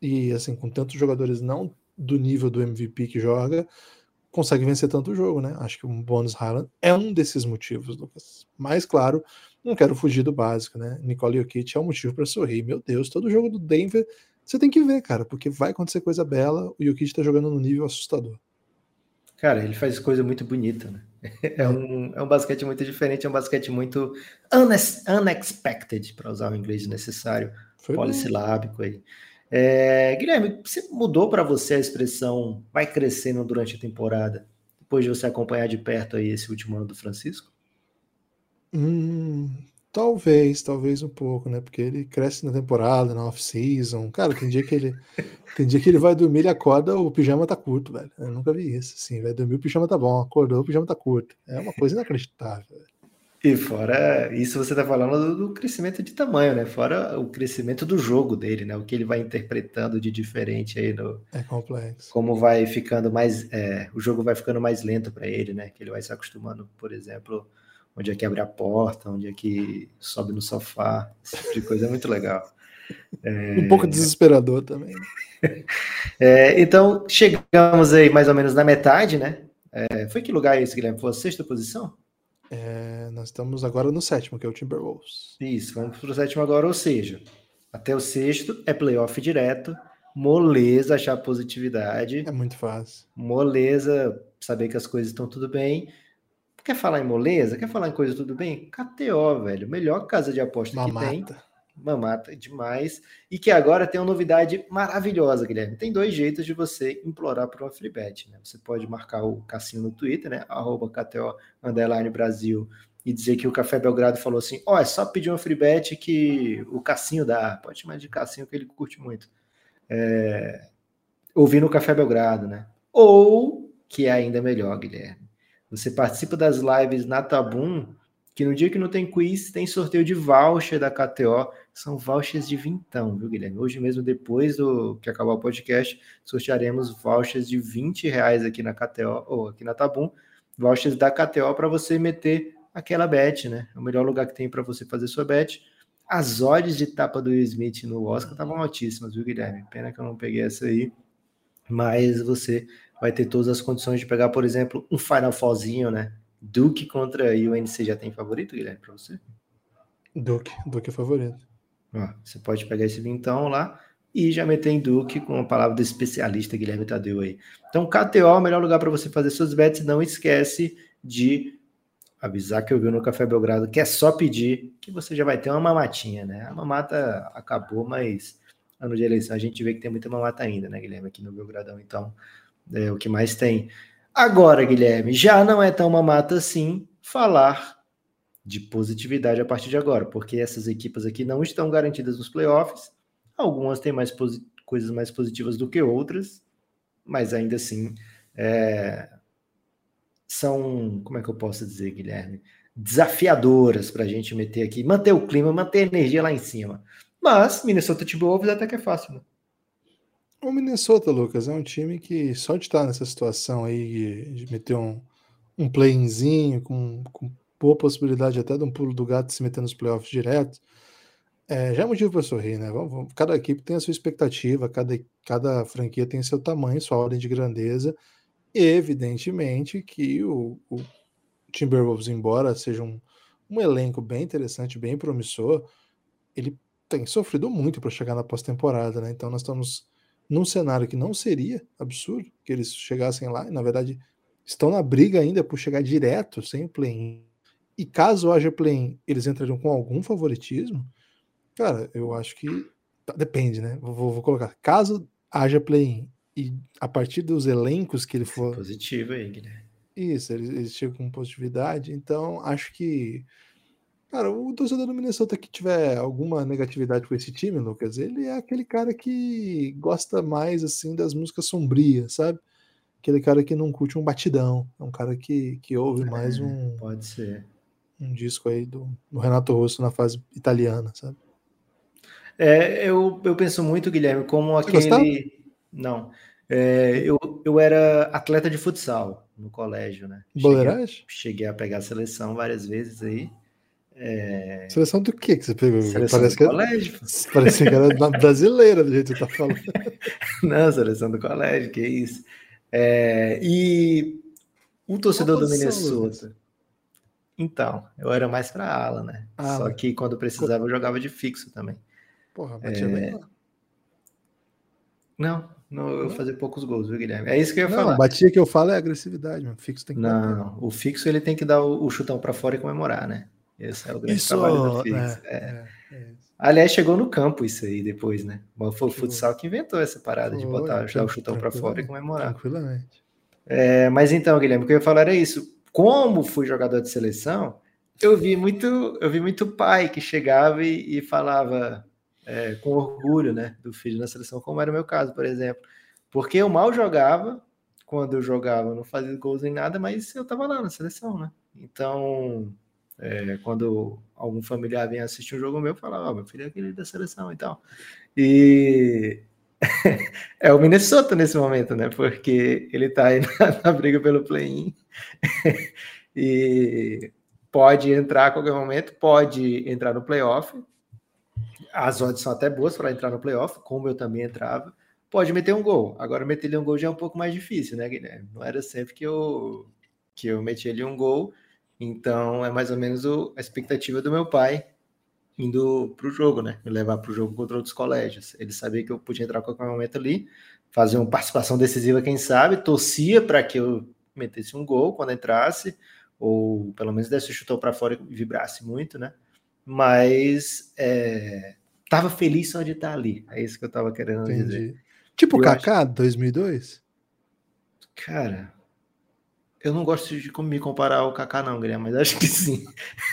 e assim com tantos jogadores não do nível do MVP que joga consegue vencer tanto o jogo, né? Acho que o Bonus Highland é um desses motivos, Lucas. Mas claro, não quero fugir do básico, né? Nicole Jokic é um motivo para sorrir. Meu Deus, todo jogo do Denver você tem que ver, cara, porque vai acontecer coisa bela. O Jokic tá jogando no nível assustador. Cara, ele faz coisa muito bonita, né? É um, é um basquete muito diferente, é um basquete muito unexpected, para usar o inglês necessário, Foi polissilábico aí. É, Guilherme, você mudou para você a expressão vai crescendo durante a temporada, depois de você acompanhar de perto aí esse último ano do Francisco? Hum, talvez, talvez um pouco, né? Porque ele cresce na temporada, na off-season. Cara, tem dia que ele tem dia que ele vai dormir, ele acorda, o pijama tá curto, velho. Eu nunca vi isso. Assim, vai dormir, o pijama tá bom, acordou, o pijama tá curto. É uma coisa inacreditável. Velho. E fora isso, você está falando do, do, crescimento de tamanho, né? Fora o crescimento do jogo dele, né? O que ele vai interpretando de diferente aí no. É complexo. Como vai ficando mais. É, o jogo vai ficando mais lento para ele, né? Que ele vai se acostumando, por exemplo, onde é que abre a porta, onde é que sobe no sofá. Esse tipo de coisa é muito legal. É... Um pouco desesperador também. É, então, chegamos aí mais ou menos na metade, né? É, foi que lugar esse, Guilherme? Foi a sexta posição? É, nós estamos agora no sétimo, que é o Timberwolves. Isso, vamos para o sétimo agora, ou seja, até o sexto é playoff direto, moleza achar positividade. É muito fácil. Moleza saber que as coisas estão tudo bem. Quer falar em moleza? Quer falar em coisa tudo bem? KTO, velho. Melhor casa de aposta Mamata. que tem mamata demais. E que agora tem uma novidade maravilhosa, Guilherme. Tem dois jeitos de você implorar por uma free bet. Né? Você pode marcar o Cassinho no Twitter, né? Arroba KTO Underline Brasil, e dizer que o Café Belgrado falou assim: ó, oh, é só pedir uma free bet que o Cassinho dá. Pode chamar de Cassinho que ele curte muito. É... Ouvir no Café Belgrado, né? Ou, que é ainda melhor, Guilherme. Você participa das lives na Tabum que no dia que não tem quiz, tem sorteio de voucher da KTO. São vouchers de vintão, viu, Guilherme? Hoje mesmo, depois do que acabar o podcast, sortearemos vouchers de 20 reais aqui na KTO, ou aqui na Tabum, vouchers da KTO para você meter aquela bet, né? É o melhor lugar que tem para você fazer sua bet. As odds de tapa do Will Smith no Oscar estavam altíssimas, viu, Guilherme? Pena que eu não peguei essa aí. Mas você vai ter todas as condições de pegar, por exemplo, um Final Fallzinho, né? Duke contra UNC já tem favorito, Guilherme, para você? Duke, Duke é favorito. Ó, você pode pegar esse vintão lá e já meter em Duke com a palavra do especialista Guilherme Tadeu aí. Então, KTO é o melhor lugar para você fazer suas bets. Não esquece de avisar que eu vi no Café Belgrado que é só pedir que você já vai ter uma mamatinha, né? A mamata acabou, mas ano de eleição a gente vê que tem muita mamata ainda, né, Guilherme, aqui no Belgradão. Então, é o que mais tem. Agora, Guilherme, já não é tão mamata assim falar de positividade a partir de agora, porque essas equipas aqui não estão garantidas nos playoffs. Algumas têm mais coisas mais positivas do que outras, mas ainda assim é... são, como é que eu posso dizer, Guilherme? Desafiadoras para a gente meter aqui, manter o clima, manter a energia lá em cima. Mas Minnesota Timberwolves até que é fácil, né? O Minnesota, Lucas, é um time que só de estar nessa situação aí de meter um, um play-inzinho com, com boa possibilidade até de um pulo do gato se meter nos playoffs direto, é, já é motivo para sorrir, né? Cada equipe tem a sua expectativa, cada, cada franquia tem seu tamanho, sua ordem de grandeza. E, evidentemente que o, o Timberwolves, embora seja um, um elenco bem interessante, bem promissor, ele tem sofrido muito para chegar na pós-temporada, né? Então nós estamos num cenário que não seria absurdo que eles chegassem lá, e na verdade estão na briga ainda por chegar direto, sem play-in. E caso haja play-in, eles entrariam com algum favoritismo. Cara, eu acho que tá, depende, né? Vou, vou colocar. Caso haja play-in e a partir dos elencos que ele for. Positivo aí, Guilherme. Isso, eles, eles chegam com positividade. Então, acho que Cara, o torcedor do Minnesota que tiver alguma negatividade com esse time, Lucas, ele é aquele cara que gosta mais assim das músicas sombrias, sabe? Aquele cara que não curte um batidão, é um cara que, que ouve é, mais um pode ser um disco aí do, do Renato Russo na fase italiana, sabe? É, eu, eu penso muito, Guilherme, como Você aquele. Gostava? Não. É, eu, eu era atleta de futsal no colégio, né? Cheguei, cheguei a pegar a seleção várias vezes aí. É... Seleção do que que você pegou? Seleção parece do que é colégio. Parece que era brasileira, do jeito que você tá falando. Não, seleção do colégio, que isso. É... E o torcedor do Minnesota. Então, eu era mais para ala, né? Ah, Só que quando precisava eu jogava de fixo também. Porra, batia é... bem lá. Não, não, eu fazer poucos gols, viu, Guilherme? É isso que eu ia não, falar. Batia que eu falo é agressividade, mano. Fixo tem que Não, bater. o fixo ele tem que dar o, o chutão para fora e comemorar, né? Esse é o grande isso, trabalho do Fix. É, é. é, é Aliás, chegou no campo isso aí depois, né? Foi o futsal que inventou essa parada foi, de botar dar o chutão para fora e comemorar. Tranquilamente. É, mas então, Guilherme, o que eu ia falar era isso. Como fui jogador de seleção, eu vi muito, eu vi muito pai que chegava e, e falava é, com orgulho, né, do filho na seleção, como era o meu caso, por exemplo. Porque eu mal jogava, quando eu jogava, não fazia gols em nada, mas eu tava lá na seleção, né? Então, é, quando algum familiar vem assistir um jogo meu, fala, ó, oh, meu filho é aquele da seleção e tal. E é o Minnesota nesse momento, né? Porque ele tá aí na, na briga pelo play-in e pode entrar a qualquer momento, pode entrar no playoff. As odds são até boas para entrar no playoff, como eu também entrava. Pode meter um gol. Agora, meter um gol já é um pouco mais difícil, né, Guilherme? Não era sempre que eu, que eu metia ali um gol então, é mais ou menos o, a expectativa do meu pai indo para o jogo, né? Me levar para o jogo contra outros colégios. Ele sabia que eu podia entrar a qualquer momento ali, fazer uma participação decisiva, quem sabe, torcia para que eu metesse um gol quando entrasse, ou pelo menos desse o chutão para fora e vibrasse muito, né? Mas é, tava feliz só de estar ali. É isso que eu tava querendo Entendi. dizer. Tipo o Kaká, acho... 2002? Cara, eu não gosto de me comparar ao Kaká, não, Guilherme, mas acho que sim.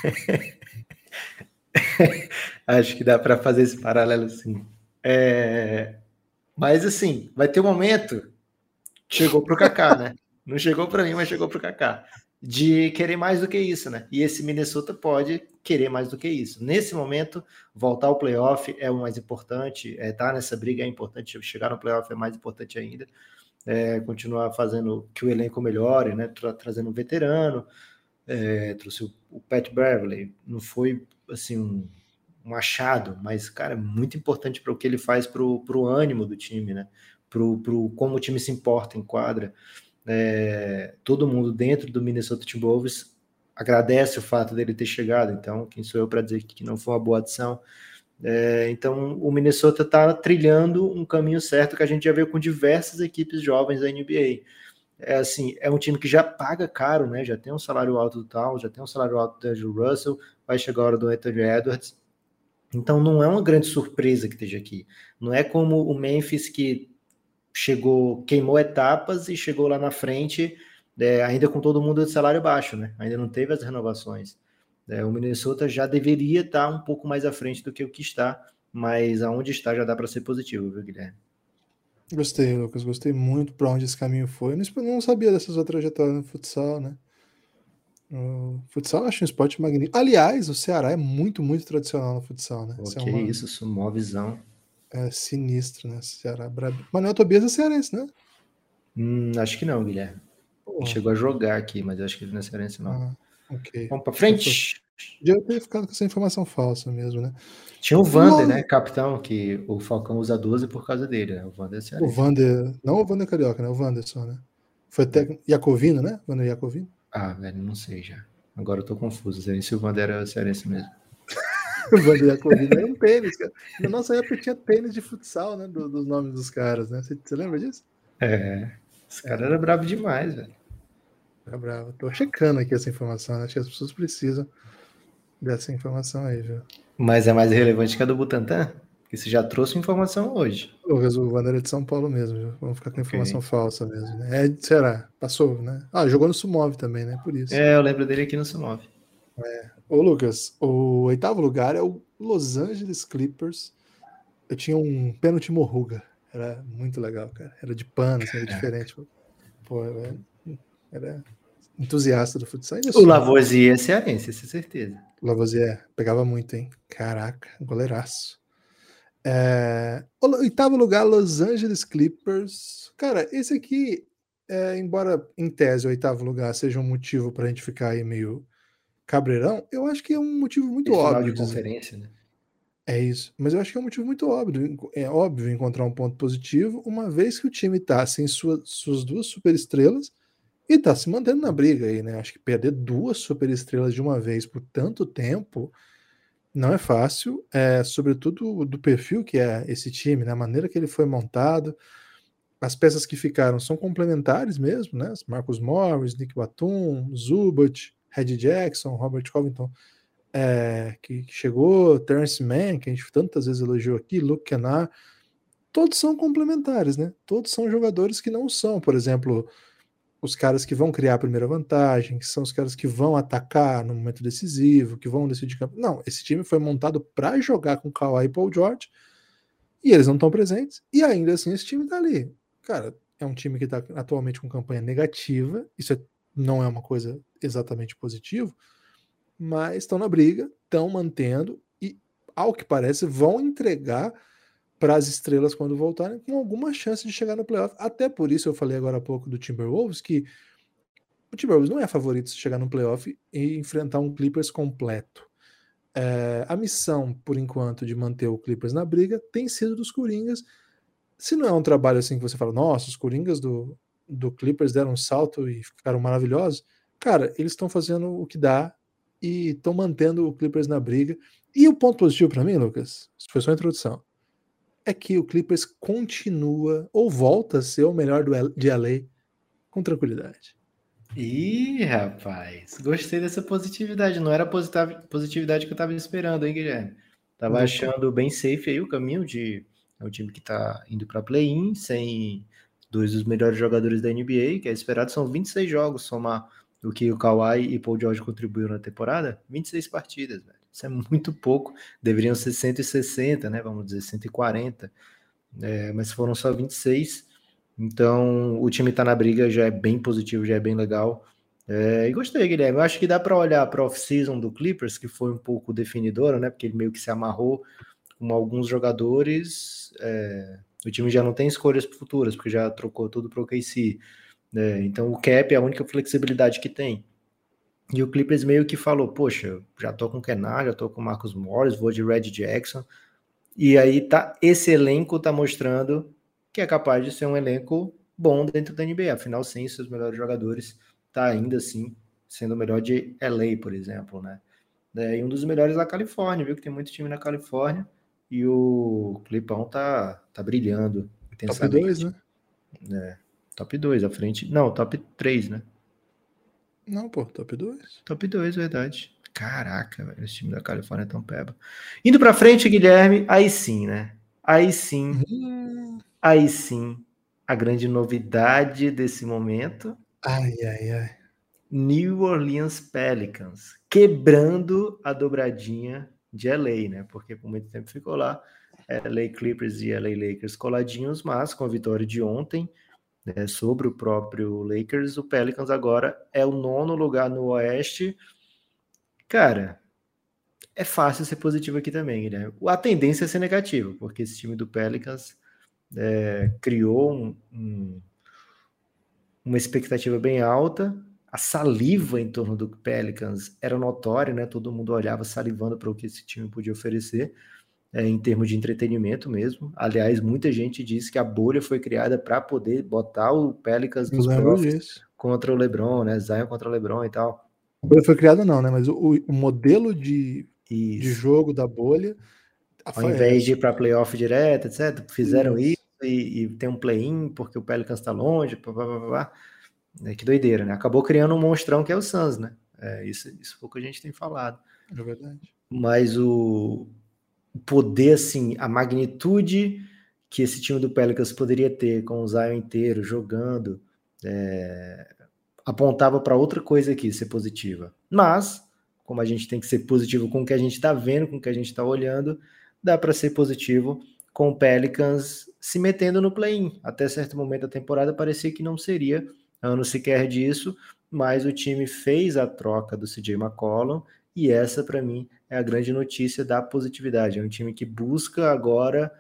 acho que dá para fazer esse paralelo sim. É... Mas assim, vai ter um momento. Chegou para o Kaká, né? Não chegou para mim, mas chegou para o Kaká. De querer mais do que isso, né? E esse Minnesota pode querer mais do que isso. Nesse momento, voltar ao playoff é o mais importante. Estar é, tá nessa briga é importante. Chegar no playoff é mais importante ainda é, continuar fazendo que o elenco melhore, né? Tra trazendo um veterano, é, trouxe o, o, Pat Beverly, não foi assim um, um achado, mas cara, é muito importante para o que ele faz para o ânimo do time, né? Pro como o time se importa em quadra. É, todo mundo dentro do Minnesota Timberwolves agradece o fato dele ter chegado. Então, quem sou eu para dizer que não foi uma boa adição? É, então, o Minnesota está trilhando um caminho certo que a gente já viu com diversas equipes jovens da NBA. É assim, é um time que já paga caro, né? Já tem um salário alto do Towns, já tem um salário alto do Andrew Russell, vai chegar a hora do Anthony Edwards. Então, não é uma grande surpresa que esteja aqui. Não é como o Memphis que chegou, queimou etapas e chegou lá na frente, é, ainda com todo mundo de salário baixo, né? Ainda não teve as renovações. É, o Minnesota já deveria estar um pouco mais à frente do que o que está, mas aonde está já dá para ser positivo, viu, Guilherme? Gostei, Lucas, gostei muito para onde esse caminho foi. Eu não sabia dessa sua trajetória no futsal, né? O futsal eu acho um esporte magnífico. Aliás, o Ceará é muito, muito tradicional no futsal, né? Pô, isso, é uma... isso, isso, é uma visão. É sinistro, né? Ceará brabo. Manuel Tobias é cearense, né? Hum, acho que não, Guilherme. Ele chegou a jogar aqui, mas acho que ele não é cearense, não. Ah. Ok. Vamos para frente. Podia ter ficado com essa informação falsa mesmo, né? Tinha o Vander, né? Capitão, que o Falcão usa 12 por causa dele, né? O Vander é O Vander. Não o Vander Carioca, né? O Vander só, né? Foi até Iacovino, né? Vander Iacovino. Ah, velho, não sei já. Agora eu tô confuso. Não sei se o Vander era cearense mesmo. bandeira corrida era um tênis, cara. Na nossa época tinha tênis de futsal, né? Do, dos nomes dos caras, né? Você, você lembra disso? É. Os caras eram bravos demais, velho. Era bravo. Tô checando aqui essa informação, né? Acho que as pessoas precisam dessa informação aí, viu? Mas é mais relevante que a do Butantan? Porque você já trouxe informação hoje. O Wander é de São Paulo mesmo, viu? Vamos ficar com informação okay. falsa mesmo. Né? É, será? Passou, né? Ah, jogou no Sumov também, né? Por isso. É, eu lembro dele aqui no Sumov. É. Ô, Lucas, o oitavo lugar é o Los Angeles Clippers. Eu tinha um pênalti morruga. Era muito legal, cara. Era de pano, assim, era diferente. Pô, era, era entusiasta do futsal. O Lavoisier é cearense, isso é certeza. O Lavoisier pegava muito, hein? Caraca, goleiraço. É... Oitavo lugar, Los Angeles Clippers. Cara, esse aqui, é, embora em tese o oitavo lugar seja um motivo para a gente ficar aí meio cabreirão, eu acho que é um motivo muito Esse óbvio. De conferência, né? É isso. Mas eu acho que é um motivo muito óbvio. É óbvio encontrar um ponto positivo, uma vez que o time está sem sua, suas duas superestrelas e está se mantendo na briga aí, né? Acho que perder duas superestrelas de uma vez por tanto tempo não é fácil, é, sobretudo do perfil que é esse time, né? A maneira que ele foi montado. As peças que ficaram são complementares mesmo, né? Marcos Morris, Nick Batum, Zubat, Red Jackson, Robert Covington é, que, chegou, Terence Mann, que a gente tantas vezes elogiou aqui, Luke Kennard, todos são complementares, né? Todos são jogadores que não são, por exemplo, os caras que vão criar a primeira vantagem, que são os caras que vão atacar no momento decisivo, que vão decidir campo. Não, esse time foi montado para jogar com Kawhi e Paul George, e eles não estão presentes, e ainda assim esse time tá ali. Cara, é um time que está atualmente com campanha negativa, isso é, não é uma coisa exatamente positiva, mas estão na briga, estão mantendo e, ao que parece, vão entregar para as estrelas quando voltarem com alguma chance de chegar no playoff. Até por isso eu falei agora há pouco do Timberwolves que o Timberwolves não é favorito se chegar no playoff e enfrentar um Clippers completo. É, a missão, por enquanto, de manter o Clippers na briga tem sido dos Coringas. Se não é um trabalho assim que você fala, nossa, os Coringas do, do Clippers deram um salto e ficaram maravilhosos, cara, eles estão fazendo o que dá e estão mantendo o Clippers na briga. E o ponto positivo para mim, Lucas, isso foi só a introdução, é que o Clippers continua ou volta a ser o melhor de LA com tranquilidade. Ih, rapaz, gostei dessa positividade. Não era a positividade que eu estava esperando, hein, Guilherme? Tava achando bem safe aí o caminho de é um time que está indo para play-in, sem dois dos melhores jogadores da NBA, que é esperado são 26 jogos, somar do que o Kawhi e Paul George contribuíram na temporada? 26 partidas, velho. Isso é muito pouco. Deveriam ser 160, né? Vamos dizer, 140. É, mas foram só 26. Então, o time tá na briga, já é bem positivo, já é bem legal. É, e gostei, Guilherme. Eu acho que dá para olhar para off-season do Clippers, que foi um pouco definidora, né? Porque ele meio que se amarrou com alguns jogadores. É, o time já não tem escolhas futuras, porque já trocou tudo para o KC. Né? Então o cap é a única flexibilidade que tem. E o Clippers meio que falou: Poxa, já tô com o Kenar, já tô com o Marcos Morris, vou de Red Jackson. E aí tá, esse elenco tá mostrando que é capaz de ser um elenco bom dentro da NBA. Afinal, sem seus melhores jogadores, tá ainda assim sendo o melhor de LA, por exemplo, né? É, e um dos melhores da Califórnia, viu? Que tem muito time na Califórnia. E o Clipão tá, tá brilhando. Top 2, né? É. Top 2 à frente. Não, top 3, né? Não, pô, top 2. Top 2, verdade. Caraca, velho, esse time da Califórnia é tão peba. Indo pra frente, Guilherme, aí sim, né? Aí sim. Uhum. Aí sim. A grande novidade desse momento. Ai, ai, ai. New Orleans Pelicans quebrando a dobradinha de LA, né? Porque por muito tempo ficou lá. LA Clippers e LA Lakers coladinhos, mas com a vitória de ontem, né, sobre o próprio Lakers, o Pelicans agora é o nono lugar no Oeste. Cara, é fácil ser positivo aqui também, né? A tendência é ser negativa, porque esse time do Pelicans é, criou um, um, uma expectativa bem alta. A saliva em torno do Pelicans era notória, né? Todo mundo olhava salivando para o que esse time podia oferecer é, em termos de entretenimento mesmo. Aliás, muita gente diz que a bolha foi criada para poder botar o Pelicans nos playoffs contra o LeBron, né? Zion contra o LeBron e tal. A bolha foi criada não, né? Mas o, o modelo de Isso. de jogo da bolha. Ao invés de ir para playoff direto, etc., fizeram isso, isso e, e, tem um play-in porque o Pelicans está longe, blá, blá, blá, blá. É, que doideira, né? Acabou criando um monstrão que é o Suns, né? É, isso, isso foi o que a gente tem falado. É verdade. Mas o, o poder, assim, a magnitude que esse time do Pelicans poderia ter com o Zion inteiro jogando, é, apontava para outra coisa aqui ser positiva. Mas, como a gente tem que ser positivo com o que a gente está vendo, com o que a gente está olhando, dá para ser positivo com o Pelicans se metendo no play-in. Até certo momento da temporada parecia que não seria ano sequer disso, mas o time fez a troca do CJ McCollum e essa para mim é a grande notícia da positividade. É um time que busca agora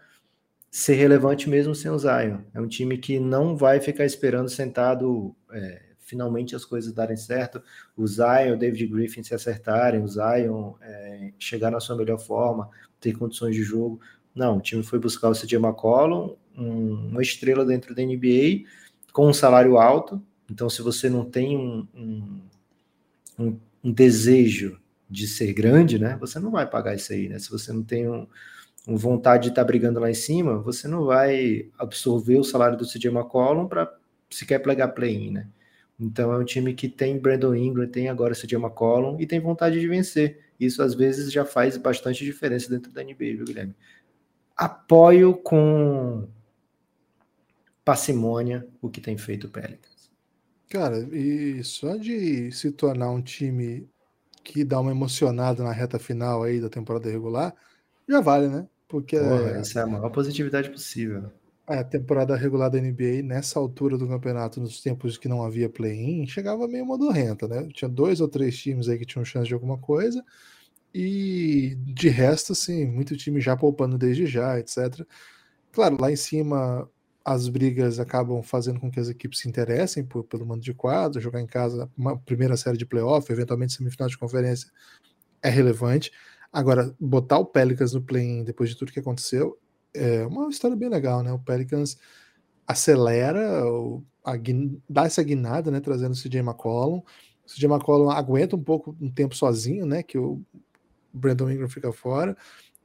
ser relevante mesmo sem o Zion. É um time que não vai ficar esperando sentado é, finalmente as coisas darem certo, o Zion, o David Griffin se acertarem, o Zion é, chegar na sua melhor forma, ter condições de jogo. Não, o time foi buscar o CJ McCollum, um, uma estrela dentro da NBA, com um salário alto. Então, se você não tem um, um, um desejo de ser grande, né? Você não vai pagar isso aí, né? Se você não tem um, um vontade de estar tá brigando lá em cima, você não vai absorver o salário do CJ McCollum para sequer plegar play-in, né? Então é um time que tem Brandon Ingram, tem agora CJ McCollum e tem vontade de vencer. Isso às vezes já faz bastante diferença dentro da NBA, viu, Guilherme? Apoio com parcimônia o que tem feito o Pelicans. Cara, e só de se tornar um time que dá uma emocionada na reta final aí da temporada regular, já vale, né? Porque é... essa é a maior positividade possível. A temporada regular da NBA, nessa altura do campeonato, nos tempos que não havia play-in, chegava meio modorrenta, né? Tinha dois ou três times aí que tinham chance de alguma coisa, e de resto, assim, muito time já poupando desde já, etc. Claro, lá em cima as brigas acabam fazendo com que as equipes se interessem por, pelo mando de quadro, jogar em casa uma primeira série de playoff, eventualmente semifinal de conferência, é relevante. Agora, botar o Pelicans no play-in depois de tudo que aconteceu é uma história bem legal, né? O Pelicans acelera, a, dá essa guinada, né? Trazendo o CJ McCollum. O CJ McCollum aguenta um pouco, um tempo sozinho, né? Que o Brandon Ingram fica fora.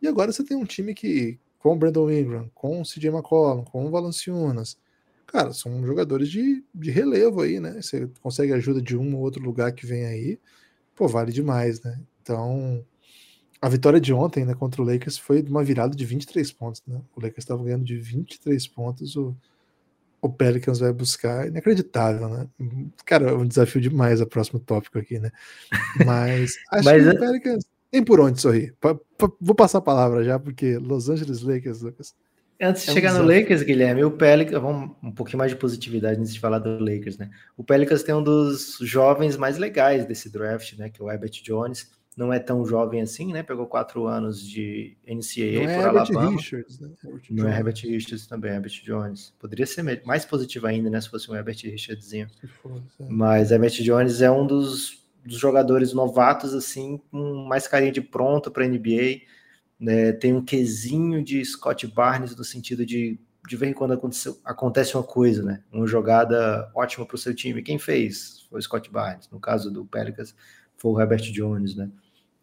E agora você tem um time que, com o Brandon Ingram, com o CJ McCollum, com o Valanciunas, cara, são jogadores de, de relevo aí, né? Você consegue ajuda de um ou outro lugar que vem aí, pô, vale demais, né? Então, a vitória de ontem, né, contra o Lakers foi uma virada de 23 pontos, né? O Lakers estava ganhando de 23 pontos, o, o Pelicans vai buscar, inacreditável, né? Cara, é um desafio demais o próximo tópico aqui, né? Mas acho Mas, que o é Pelicans tem por onde sorrir. vou passar a palavra já, porque Los Angeles Lakers, Lucas. Antes de é chegar um no Lakers, Guilherme, o Pelicans, vamos um pouquinho mais de positividade antes de falar do Lakers, né? O Pelicans tem um dos jovens mais legais desse draft, né? Que é o Herbert Jones não é tão jovem assim, né? Pegou quatro anos de NCAA não é por é Alabama. Richards, né? não é Herbert Richards também, é Herbert Jones. Poderia ser mais positivo ainda, né? Se fosse um Herbert Richardzinho. Fosse, é. Mas Herbert Jones é um dos, dos, jogadores novatos, assim, com mais carinha de pronto para NBA. Né? Tem um quesinho de Scott Barnes no sentido de de vez em quando acontece, uma coisa, né? Uma jogada ótima para o seu time. Quem fez? Foi o Scott Barnes. No caso do Pelicans, foi o Herbert Jones, né?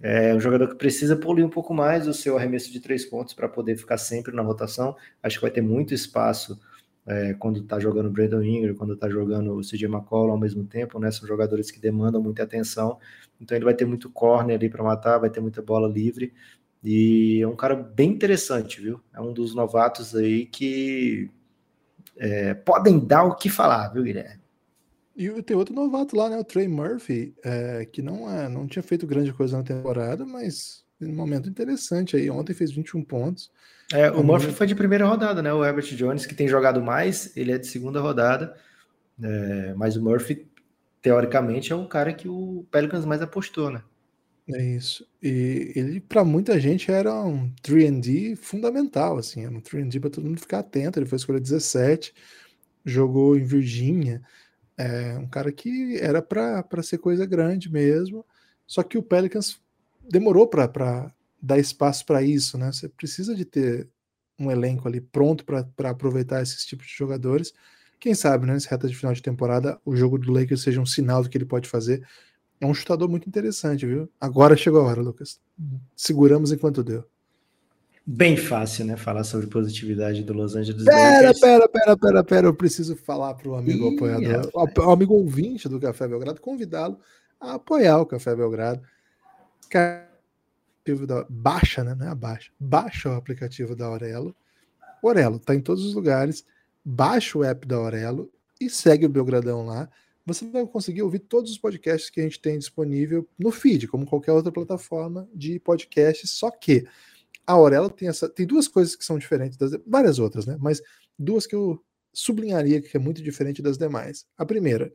É um jogador que precisa polir um pouco mais o seu arremesso de três pontos para poder ficar sempre na rotação. Acho que vai ter muito espaço é, quando está jogando Brandon Ingram, quando está jogando o CJ McCollum ao mesmo tempo, né? São jogadores que demandam muita atenção. Então ele vai ter muito corner ali para matar, vai ter muita bola livre. E é um cara bem interessante, viu? É um dos novatos aí que é, podem dar o que falar, viu, Guilherme? E tem outro novato lá, né? O Trey Murphy, é, que não, é, não tinha feito grande coisa na temporada, mas um momento interessante aí. Ontem fez 21 pontos. É, o Murphy foi de primeira rodada, né? O Herbert Jones, que tem jogado mais, ele é de segunda rodada. É, mas o Murphy, teoricamente, é o cara que o Pelicans mais apostou, né? É isso. E ele, para muita gente, era um 3D fundamental, assim, era um 3D para todo mundo ficar atento. Ele foi escolha 17, jogou em Virgínia. É um cara que era para ser coisa grande mesmo, só que o Pelicans demorou para dar espaço para isso, né? Você precisa de ter um elenco ali pronto para aproveitar esses tipos de jogadores. Quem sabe, né, nessa reta de final de temporada, o jogo do Lakers seja um sinal do que ele pode fazer. É um chutador muito interessante, viu? Agora chegou a hora, Lucas. Seguramos enquanto deu. Bem fácil, né? Falar sobre positividade do Los Angeles pera, Lakers. Pera, pera, pera, pera. Eu preciso falar para o amigo Ih, apoiador, o, amigo ouvinte do Café Belgrado, convidá-lo a apoiar o Café Belgrado. Da, baixa, né? Não é baixa. Baixa o aplicativo da Aurelo. Aurelo tá em todos os lugares. Baixa o app da Aurelo e segue o Belgradão lá você vai conseguir ouvir todos os podcasts que a gente tem disponível no feed, como qualquer outra plataforma de podcast, só que a Aurelo tem essa tem duas coisas que são diferentes das várias outras, né? Mas duas que eu sublinharia que é muito diferente das demais. A primeira,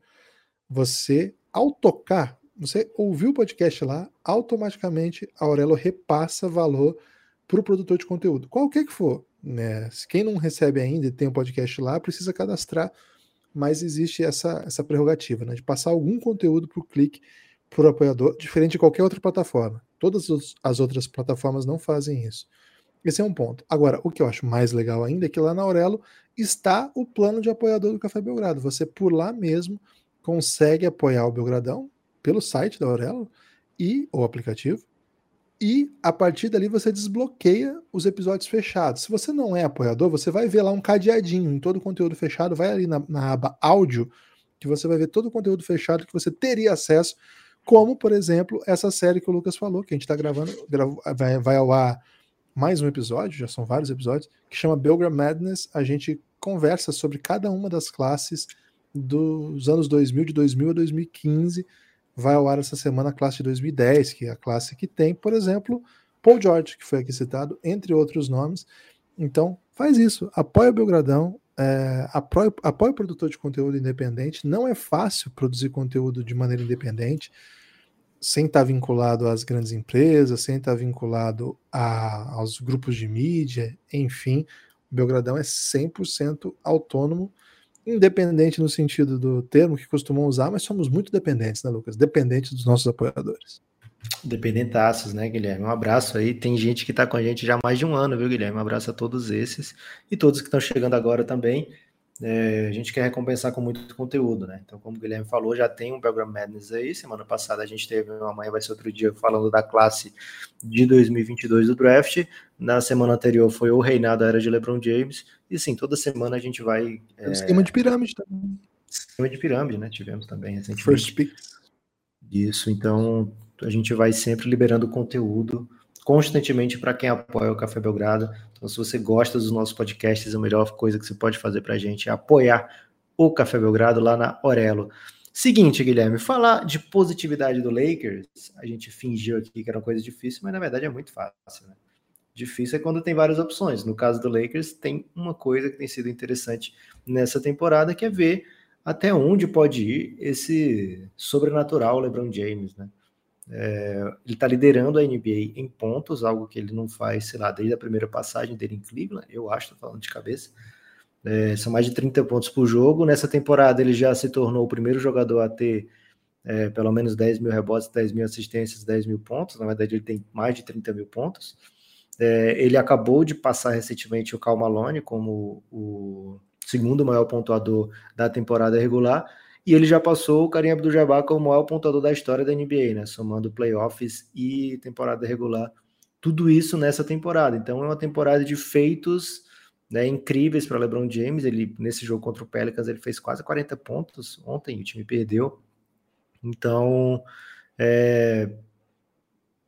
você ao tocar, você ouviu o podcast lá, automaticamente a Aurelo repassa valor para o produtor de conteúdo, qualquer que for. Né? Quem não recebe ainda e tem o um podcast lá, precisa cadastrar mas existe essa, essa prerrogativa, né, de passar algum conteúdo o clique para o apoiador, diferente de qualquer outra plataforma. Todas as outras plataformas não fazem isso. Esse é um ponto. Agora, o que eu acho mais legal ainda é que lá na Aurelo está o plano de apoiador do Café Belgrado. Você, por lá mesmo, consegue apoiar o Belgradão pelo site da Aurelo e o aplicativo e a partir dali você desbloqueia os episódios fechados. Se você não é apoiador, você vai ver lá um cadeadinho em todo o conteúdo fechado, vai ali na, na aba áudio, que você vai ver todo o conteúdo fechado que você teria acesso, como, por exemplo, essa série que o Lucas falou, que a gente está gravando, vai, vai ao ar mais um episódio, já são vários episódios, que chama Belgram Madness. A gente conversa sobre cada uma das classes dos anos 2000, de 2000 a 2015 vai ao ar essa semana a classe de 2010, que é a classe que tem, por exemplo, Paul George, que foi aqui citado, entre outros nomes. Então, faz isso, apoia o Belgradão, é, apoia, apoia o produtor de conteúdo independente. Não é fácil produzir conteúdo de maneira independente, sem estar vinculado às grandes empresas, sem estar vinculado a, aos grupos de mídia, enfim. O Belgradão é 100% autônomo independente no sentido do termo que costumam usar, mas somos muito dependentes, né, Lucas? Dependentes dos nossos apoiadores. Dependentaços, né, Guilherme? Um abraço aí. Tem gente que está com a gente já há mais de um ano, viu, Guilherme? Um abraço a todos esses e todos que estão chegando agora também. É, a gente quer recompensar com muito conteúdo, né? Então, como o Guilherme falou, já tem um Program Madness aí. Semana passada a gente teve, amanhã vai ser outro dia, falando da classe de 2022 do draft. Na semana anterior foi o reinado da era de LeBron James. E sim, toda semana a gente vai. É... Esquema de pirâmide também. Esquema de pirâmide, né? Tivemos também recentemente. First pick. Isso, então a gente vai sempre liberando conteúdo constantemente para quem apoia o Café Belgrado. Então, se você gosta dos nossos podcasts, a melhor coisa que você pode fazer para a gente é apoiar o Café Belgrado lá na Orelo. Seguinte, Guilherme, falar de positividade do Lakers, a gente fingiu aqui que era uma coisa difícil, mas na verdade é muito fácil, né? Difícil é quando tem várias opções. No caso do Lakers, tem uma coisa que tem sido interessante nessa temporada, que é ver até onde pode ir esse sobrenatural LeBron James, né? É, ele está liderando a NBA em pontos, algo que ele não faz, sei lá, desde a primeira passagem dele em Cleveland, eu acho, estou falando de cabeça. É, são mais de 30 pontos por jogo. Nessa temporada, ele já se tornou o primeiro jogador a ter é, pelo menos 10 mil rebotes, 10 mil assistências, 10 mil pontos. Na verdade, ele tem mais de 30 mil pontos. É, ele acabou de passar recentemente o Cal Malone como o segundo maior pontuador da temporada regular e ele já passou o Karim Abdul-Jabbar como o maior pontuador da história da NBA, né? Somando playoffs e temporada regular. Tudo isso nessa temporada. Então é uma temporada de feitos né, incríveis para LeBron James. Ele nesse jogo contra o Pelicans ele fez quase 40 pontos ontem. O time perdeu. Então é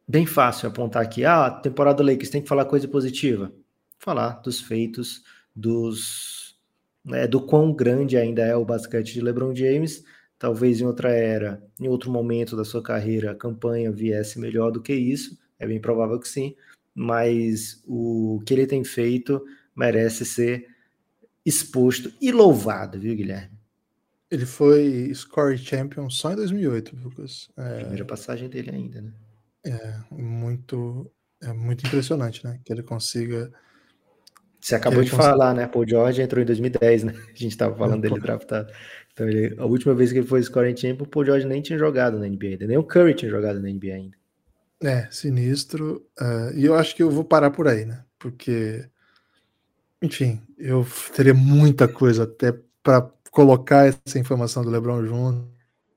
bem fácil apontar aqui. Ah, a temporada Lakers tem que falar coisa positiva. Falar dos feitos dos né, do quão grande ainda é o basquete de LeBron James. Talvez em outra era, em outro momento da sua carreira, a campanha viesse melhor do que isso. É bem provável que sim, mas o que ele tem feito merece ser exposto e louvado, viu, Guilherme? Ele foi score champion só em 2008, Lucas. É... Primeira passagem dele ainda, né? É muito, é muito impressionante, né? Que ele consiga você acabou de falar, né? Paul George entrou em 2010, né? A gente estava falando dele draftado. Então, ele, a última vez que ele foi scoring champion, o Paul George nem tinha jogado na NBA ainda. Nem o Curry tinha jogado na NBA ainda. É, sinistro. Uh, e eu acho que eu vou parar por aí, né? Porque, enfim, eu teria muita coisa até para colocar essa informação do LeBron junto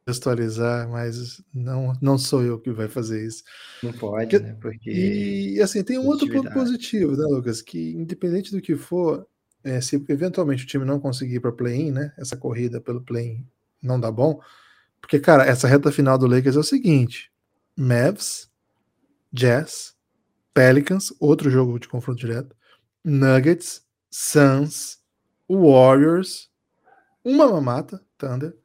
contextualizar, mas não, não sou eu que vai fazer isso. Não pode, Porque, né? Porque... E assim, tem um outro ponto positivo, né, Lucas? Que independente do que for, é, se eventualmente o time não conseguir ir para play-in, né? Essa corrida pelo play-in não dá bom. Porque, cara, essa reta final do Lakers é o seguinte: Mavs, Jazz, Pelicans, outro jogo de confronto direto, Nuggets, Suns, Warriors, uma mamata, Thunder,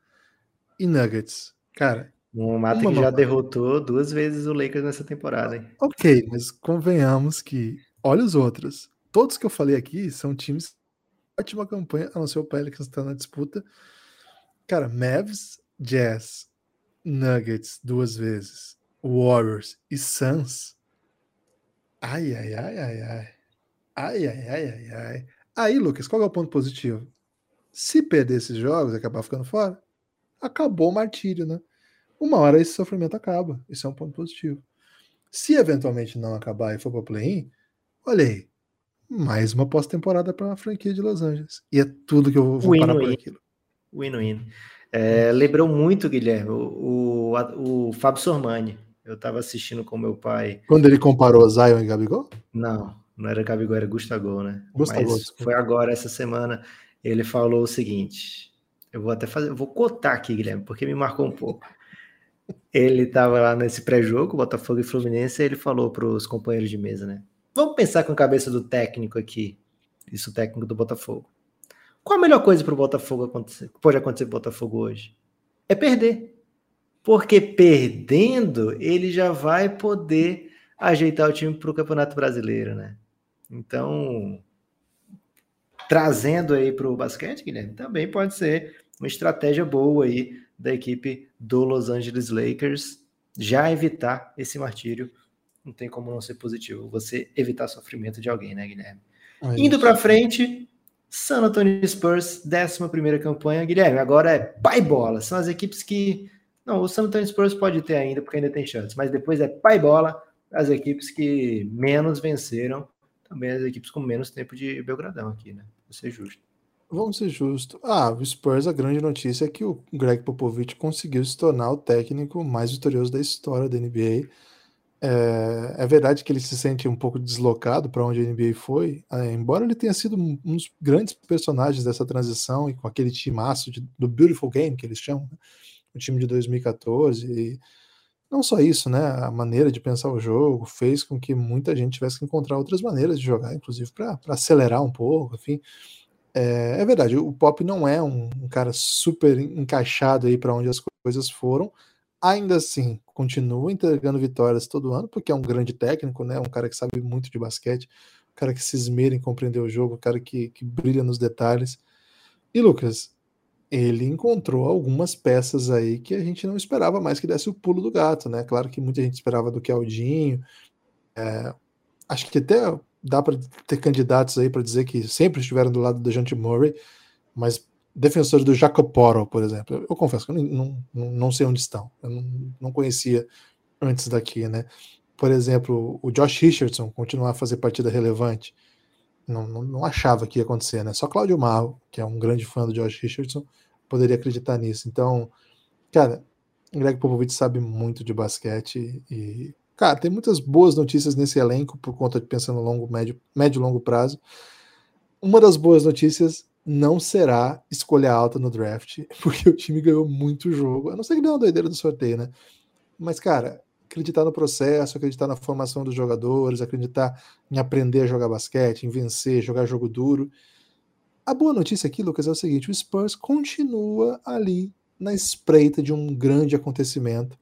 e Nuggets. Cara. Um mata que já derrotou duas vezes o Lakers nessa temporada. Hein? Ok, mas convenhamos que, olha os outros. Todos que eu falei aqui são times ótima campanha, a não ser o Pelicans está na disputa. Cara, Mavs, Jazz, Nuggets duas vezes, Warriors e Suns. Ai, ai, ai, ai, ai. Ai, ai, ai, ai, ai. Aí, Lucas, qual é o ponto positivo? Se perder esses jogos e acabar ficando fora, acabou o martírio, né? Uma hora esse sofrimento acaba. Isso é um ponto positivo. Se eventualmente não acabar e for para play-in, olha aí, mais uma pós-temporada para a franquia de Los Angeles. E é tudo que eu vou win, parar win. por aquilo. Win-win. É, lembrou muito, Guilherme, o, o, o Fábio Sormani. Eu estava assistindo com meu pai. Quando ele comparou Zion e Gabigol? Não, não era Gabigol, era Gustavo, né? Gustavo. Mas foi agora, essa semana, ele falou o seguinte: eu vou até fazer, vou cotar aqui, Guilherme, porque me marcou um pouco. Ele estava lá nesse pré-jogo, Botafogo e Fluminense, e ele falou para os companheiros de mesa, né? Vamos pensar com a cabeça do técnico aqui, isso o técnico do Botafogo. Qual a melhor coisa para o Botafogo acontecer, pode acontecer para o Botafogo hoje? É perder. Porque perdendo, ele já vai poder ajeitar o time para o Campeonato Brasileiro, né? Então, trazendo aí para o basquete, Guilherme, também pode ser uma estratégia boa aí da equipe do Los Angeles Lakers já evitar esse martírio. Não tem como não ser positivo. Você evitar sofrimento de alguém, né, Guilherme? Ai, Indo para frente, San Antonio Spurs, 11 campanha. Guilherme, agora é pai bola. São as equipes que. Não, o San Antonio Spurs pode ter ainda, porque ainda tem chance, mas depois é pai bola. As equipes que menos venceram, também as equipes com menos tempo de Belgradão aqui, né? Vou ser justo. Vamos ser justos. Ah, o Spurs, a grande notícia é que o Greg Popovich conseguiu se tornar o técnico mais vitorioso da história da NBA. É, é verdade que ele se sente um pouco deslocado para onde a NBA foi, é, embora ele tenha sido um dos grandes personagens dessa transição e com aquele timaço de, do Beautiful Game que eles chamam, né? o time de 2014. E não só isso, né? A maneira de pensar o jogo fez com que muita gente tivesse que encontrar outras maneiras de jogar, inclusive para acelerar um pouco, enfim. É, é, verdade, o Pop não é um, um cara super encaixado aí para onde as coisas foram. Ainda assim, continua entregando vitórias todo ano, porque é um grande técnico, né? Um cara que sabe muito de basquete, um cara que se esmera em compreender o jogo, um cara que, que brilha nos detalhes. E Lucas, ele encontrou algumas peças aí que a gente não esperava mais que desse o pulo do gato, né? Claro que muita gente esperava do Keldinho. É, acho que até dá para ter candidatos aí para dizer que sempre estiveram do lado do Jante Murray, mas defensores do Jacoporo, por exemplo, eu confesso que eu não, não, não sei onde estão, eu não, não conhecia antes daqui, né? Por exemplo, o Josh Richardson continuar a fazer partida relevante, não, não, não achava que ia acontecer, né? Só Cláudio Marro, que é um grande fã do Josh Richardson, poderia acreditar nisso. Então, cara, Greg Popovich sabe muito de basquete e Cara, tem muitas boas notícias nesse elenco por conta de pensando longo, médio, médio e longo prazo. Uma das boas notícias não será escolha alta no draft, porque o time ganhou muito jogo. A não ser que deu uma doideira do sorteio, né? Mas, cara, acreditar no processo, acreditar na formação dos jogadores, acreditar em aprender a jogar basquete, em vencer, jogar jogo duro. A boa notícia aqui, Lucas, é o seguinte: o Spurs continua ali na espreita de um grande acontecimento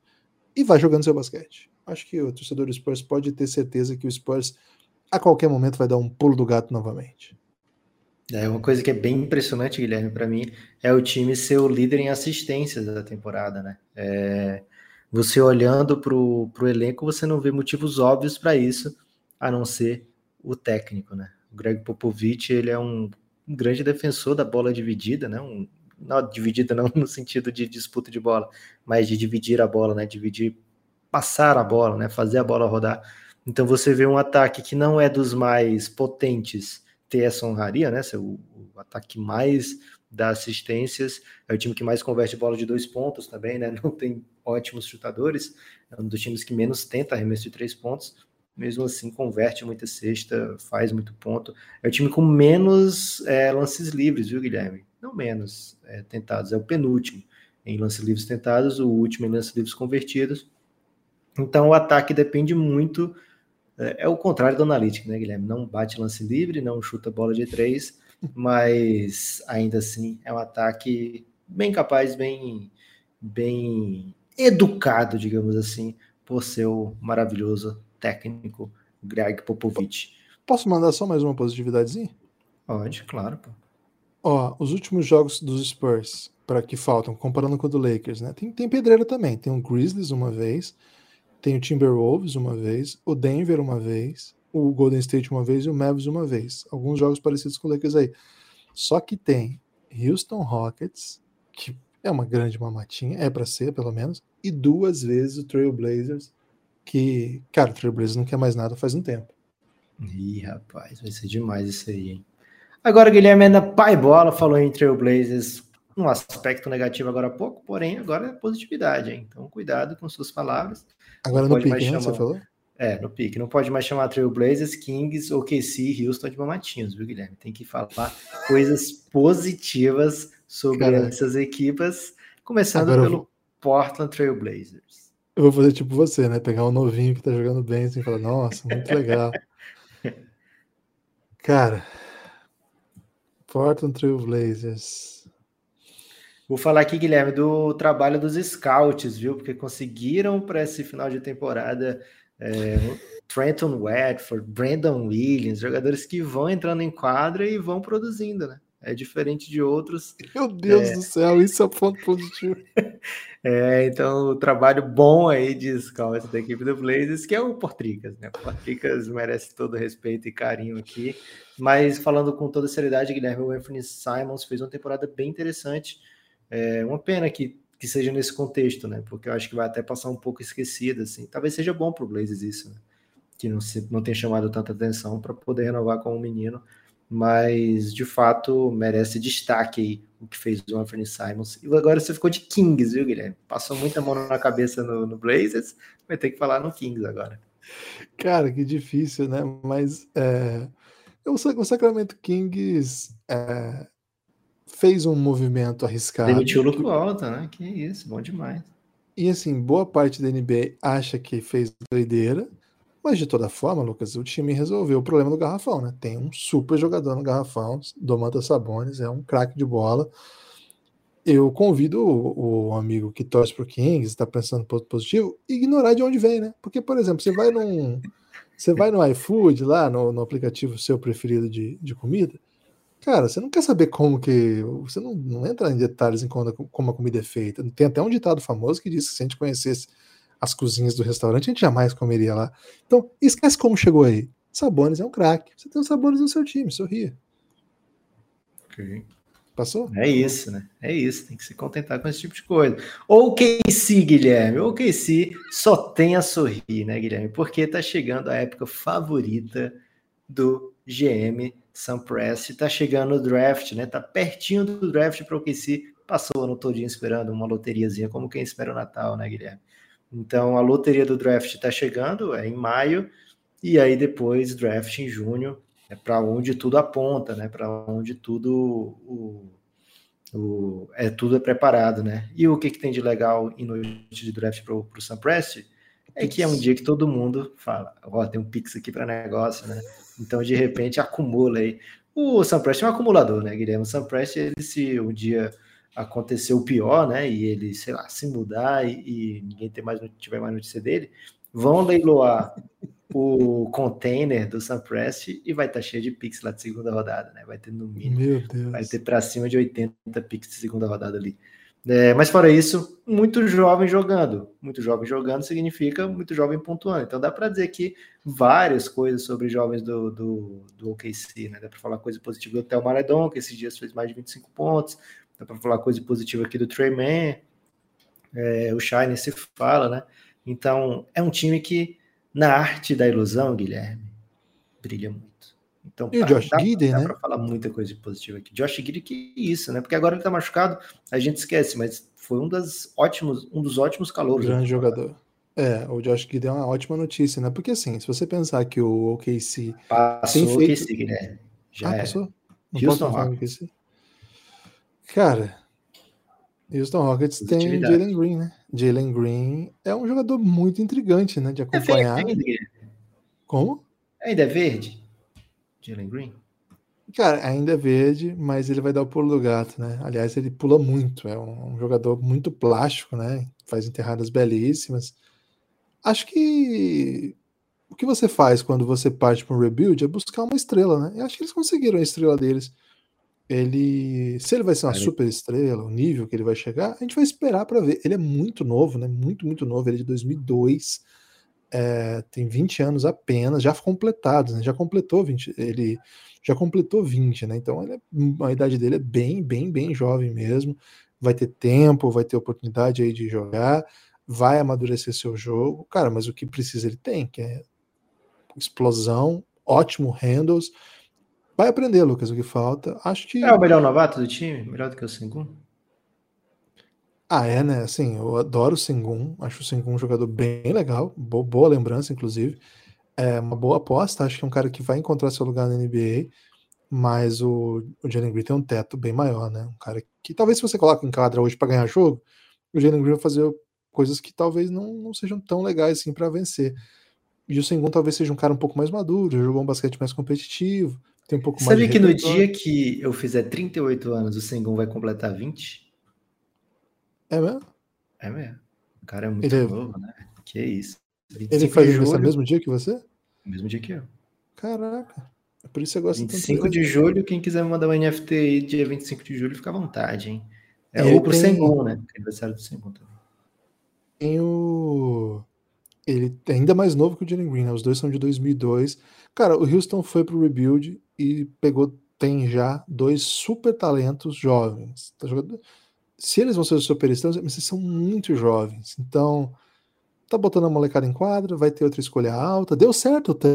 e vai jogando seu basquete acho que o torcedor do Spurs pode ter certeza que o Spurs a qualquer momento vai dar um pulo do gato novamente. É uma coisa que é bem impressionante, Guilherme, para mim, é o time ser o líder em assistências da temporada, né? É, você olhando para o elenco, você não vê motivos óbvios para isso, a não ser o técnico, né? O Greg Popovich, ele é um, grande defensor da bola dividida, né? Um, não dividida não no sentido de disputa de bola, mas de dividir a bola, né? Dividir passar a bola, né? Fazer a bola rodar. Então você vê um ataque que não é dos mais potentes ter essa honraria, né? O, o ataque mais dá assistências, é o time que mais converte bola de dois pontos também, né? Não tem ótimos chutadores, é um dos times que menos tenta arremesso de três pontos, mesmo assim converte muita cesta, faz muito ponto. É o time com menos é, lances livres, viu, Guilherme? Não menos é, tentados, é o penúltimo em lances livres tentados, o último em lances livres convertidos. Então o ataque depende muito, é, é o contrário do analítico, né, Guilherme? Não bate lance livre, não chuta bola de três, mas ainda assim é um ataque bem capaz, bem, bem educado, digamos assim, por seu maravilhoso técnico Greg Popovich. Posso mandar só mais uma positividadezinha? Pode, claro. Pô. Ó, os últimos jogos dos Spurs para que faltam, comparando com o do Lakers, né? Tem, tem pedreira também. Tem o Grizzlies uma vez, tem o Timberwolves uma vez, o Denver uma vez, o Golden State uma vez e o Mavs uma vez. Alguns jogos parecidos com o Lakers aí. Só que tem Houston Rockets, que é uma grande mamatinha, é para ser pelo menos, e duas vezes o Trail Blazers, que, cara, o Trail Blazers não quer mais nada faz um tempo. Ih, rapaz, vai ser demais isso aí, hein? Agora, Guilherme, na pai bola falou em Trail Blazers, um aspecto negativo agora há pouco, porém agora é positividade, hein? Então, cuidado com suas palavras. Agora no pique, né, você falou? É, no pique. Não pode mais chamar Trailblazers, Kings, OKC, Houston de mamatinhos, viu, Guilherme? Tem que falar coisas positivas sobre essas equipas, começando pelo vou... Portland Trailblazers. Eu vou fazer tipo você, né? Pegar um novinho que tá jogando bem assim, e falar, nossa, muito legal. Cara, Portland Trailblazers. Vou falar aqui, Guilherme, do trabalho dos scouts, viu? Porque conseguiram para esse final de temporada é, Trenton Wedford, Brandon Williams, jogadores que vão entrando em quadra e vão produzindo, né? É diferente de outros. Meu Deus é... do céu, isso é ponto positivo. é, então, o trabalho bom aí de scout da equipe do Blazers, que é o Portricas, né? O Portricas merece todo respeito e carinho aqui. Mas falando com toda seriedade, Guilherme, o Anthony Simons fez uma temporada bem interessante. É uma pena que que seja nesse contexto, né? Porque eu acho que vai até passar um pouco esquecido, assim. Talvez seja bom para o Blazers isso, né? Que não, se, não tenha chamado tanta atenção para poder renovar com o menino, mas de fato merece destaque aí o que fez o Anthony Simons. E agora você ficou de Kings, viu, Guilherme? Passou muita mão na cabeça no, no Blazers, vai ter que falar no Kings agora. Cara, que difícil, né? Mas é, o Sacramento Kings é, fez um movimento arriscado. Demitiu o Luco Alta, né? Que isso, bom demais. E assim, boa parte da NBA acha que fez doideira, mas de toda forma, Lucas, o time resolveu o problema do garrafão, né? Tem um super jogador no garrafão, Domantas Sabonis, é um craque de bola. Eu convido o, o amigo que torce pro Kings, está pensando positivo, ignorar de onde vem, né? Porque, por exemplo, você vai num. Você vai no iFood lá, no, no aplicativo seu preferido de, de comida, Cara, você não quer saber como que. Você não, não entra em detalhes em como, como a comida é feita. Tem até um ditado famoso que diz que se a gente conhecesse as cozinhas do restaurante, a gente jamais comeria lá. Então, esquece como chegou aí. Sabones é um craque. Você tem os sabores no seu time, sorria. Ok. Passou? É isso, né? É isso, tem que se contentar com esse tipo de coisa. Ou KC, Guilherme, ou KC só tem a sorrir, né, Guilherme? Porque tá chegando a época favorita do GM Sam Press está chegando o draft, né? Tá pertinho do draft para o QC. Passou o ano todinho esperando uma loteriazinha, como quem espera o Natal, né, Guilherme? Então a loteria do draft está chegando, é em maio, e aí depois draft em junho, é para onde tudo aponta, né? Para onde tudo o, o, é tudo é preparado, né? E o que, que tem de legal em noite de draft para o Sam Press é que é um dia que todo mundo fala, ó, oh, tem um Pix aqui para negócio, né? Então, de repente, acumula aí. O Sam Prest é um acumulador, né, Guilherme? O Sam Prest, ele se um dia aconteceu o pior, né, e ele, sei lá, se mudar e, e ninguém ter mais, tiver mais notícia dele, vão leiloar o container do Sam Prest e vai estar tá cheio de Pix lá de segunda rodada, né? Vai ter no mínimo, vai ter para cima de 80 Pix de segunda rodada ali. É, mas fora isso, muito jovem jogando. Muito jovem jogando significa muito jovem pontuando. Então dá para dizer aqui várias coisas sobre jovens do, do, do OKC, né? Dá para falar coisa positiva do Theo Maledon, que esses dias fez mais de 25 pontos. Dá para falar coisa positiva aqui do Trey Man. É, o Shine se fala, né? Então é um time que, na arte da ilusão, Guilherme, brilha muito. Então, e o Josh dá, Gidey, dá né? para falar muita coisa positiva aqui. Josh Gidey, que isso, né? Porque agora ele tá machucado, a gente esquece, mas foi um, das ótimos, um dos ótimos calouros. Grande jogador. É, o Josh Gidey é uma ótima notícia, né? Porque assim, se você pensar que o OKC passou o feito... OKC, né? Já ah, é. passou? Não Houston Rockets. Cara, Houston Rockets tem Jalen Green, né? Jalen Green é um jogador muito intrigante, né? De acompanhar. É verde, Como? Ainda é verde? Jalen Green? Cara, ainda é verde, mas ele vai dar o pulo do gato, né? Aliás, ele pula muito, é um, um jogador muito plástico, né? Faz enterradas belíssimas. Acho que o que você faz quando você parte para um rebuild é buscar uma estrela, né? Eu acho que eles conseguiram a estrela deles. Ele, se ele vai ser uma super estrela, o nível que ele vai chegar, a gente vai esperar para ver. Ele é muito novo, né? Muito, muito novo. Ele é de 2002, é, tem 20 anos apenas, já completados, né? Já completou 20, ele já completou 20, né? Então é, a idade dele é bem, bem, bem jovem mesmo. Vai ter tempo, vai ter oportunidade aí de jogar, vai amadurecer seu jogo. Cara, mas o que precisa ele tem, que é explosão, ótimo handles. Vai aprender, Lucas, o que falta. Acho que. É o melhor novato do time? Melhor do que o Sengun? Ah, é, né? Assim, eu adoro o Sengun. Acho o Sengun um jogador bem legal. Boa, boa lembrança, inclusive. É uma boa aposta. Acho que é um cara que vai encontrar seu lugar na NBA. Mas o, o Jalen Green tem um teto bem maior, né? Um cara que talvez se você coloca em quadra hoje para ganhar jogo, o Jalen Green vai fazer coisas que talvez não, não sejam tão legais assim para vencer. E o Sengun talvez seja um cara um pouco mais maduro, jogou um basquete mais competitivo, tem um pouco Sabe mais que no dia que eu fizer 38 anos, o Sengun vai completar 20? É mesmo? É mesmo. O cara é muito ele é novo, né? Que isso. Ele faz isso no mesmo dia que você? Mesmo dia que eu. Caraca. É por isso você gosta 25 de julho, quem quiser mandar um NFT aí dia 25 de julho, fica à vontade, hein? É ou pro tem... Sengun, né? Aniversário do Sengun também. Tem o ele é ainda mais novo que o Jalen Green, né? Os dois são de 2002. Cara, o Houston foi pro rebuild e pegou, tem já dois super talentos jovens. Tá jogando... Se eles vão ser os superestrelas, mas eles são muito jovens. Então, tá botando a molecada em quadra, vai ter outra escolha alta. Deu certo, tá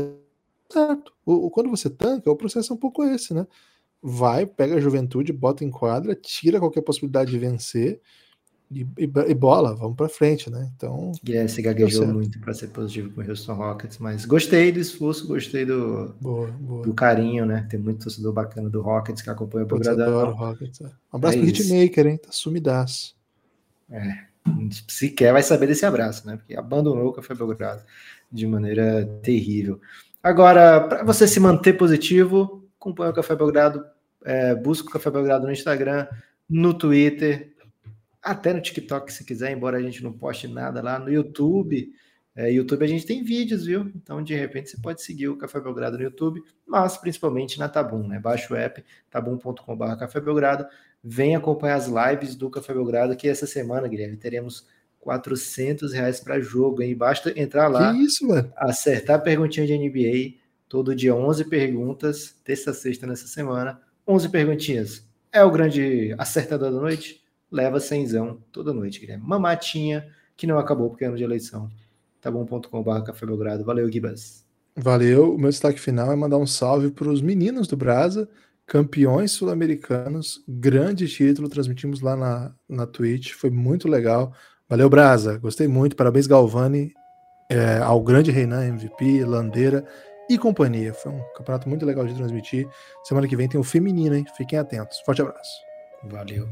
certo. O, o, quando você tanca, o processo é um pouco esse, né? Vai, pega a juventude, bota em quadra, tira qualquer possibilidade de vencer e, e, e, bola, vamos para frente, né? Então. Guilherme se gaguejou muito para ser positivo com o Houston Rockets, mas gostei do esforço, gostei do, boa, boa. do carinho, né? Tem muito torcedor bacana do Rockets que acompanha o programa. Rockets, é. Um abraço é pro Hitmaker, hein? Tá sumidaço. É, sequer vai saber desse abraço, né? Porque abandonou o Café Belgrado de maneira terrível. Agora, para você se manter positivo, acompanha o Café Belgrado, é, busca o Café Belgrado no Instagram, no Twitter, até no TikTok, se quiser, embora a gente não poste nada lá no YouTube. É, YouTube a gente tem vídeos, viu? Então, de repente, você pode seguir o Café Belgrado no YouTube, mas principalmente na Tabum, né? Baixa o app, tabum.com.br Café Belgrado. Vem acompanhar as lives do Café Belgrado, que essa semana, Guilherme, teremos 400 reais para jogo, hein? Basta entrar lá, que isso, mano? acertar a perguntinha de NBA, todo dia 11 perguntas, terça, sexta nessa semana, 11 perguntinhas. É o grande acertador da noite? Leva cenzão toda noite, Guilherme. Uma matinha que não acabou porque é ano de eleição. Tá bom.com.br Café Belgrado. Valeu, Gibas. Valeu. O meu destaque final é mandar um salve para os meninos do Brasa, campeões sul-americanos, grande título, transmitimos lá na, na Twitch, foi muito legal. Valeu, Brasa, gostei muito, parabéns, Galvani, é, ao grande Reinan, MVP, Landeira e companhia. Foi um campeonato muito legal de transmitir. Semana que vem tem o feminino, hein? Fiquem atentos. Forte abraço. Valeu.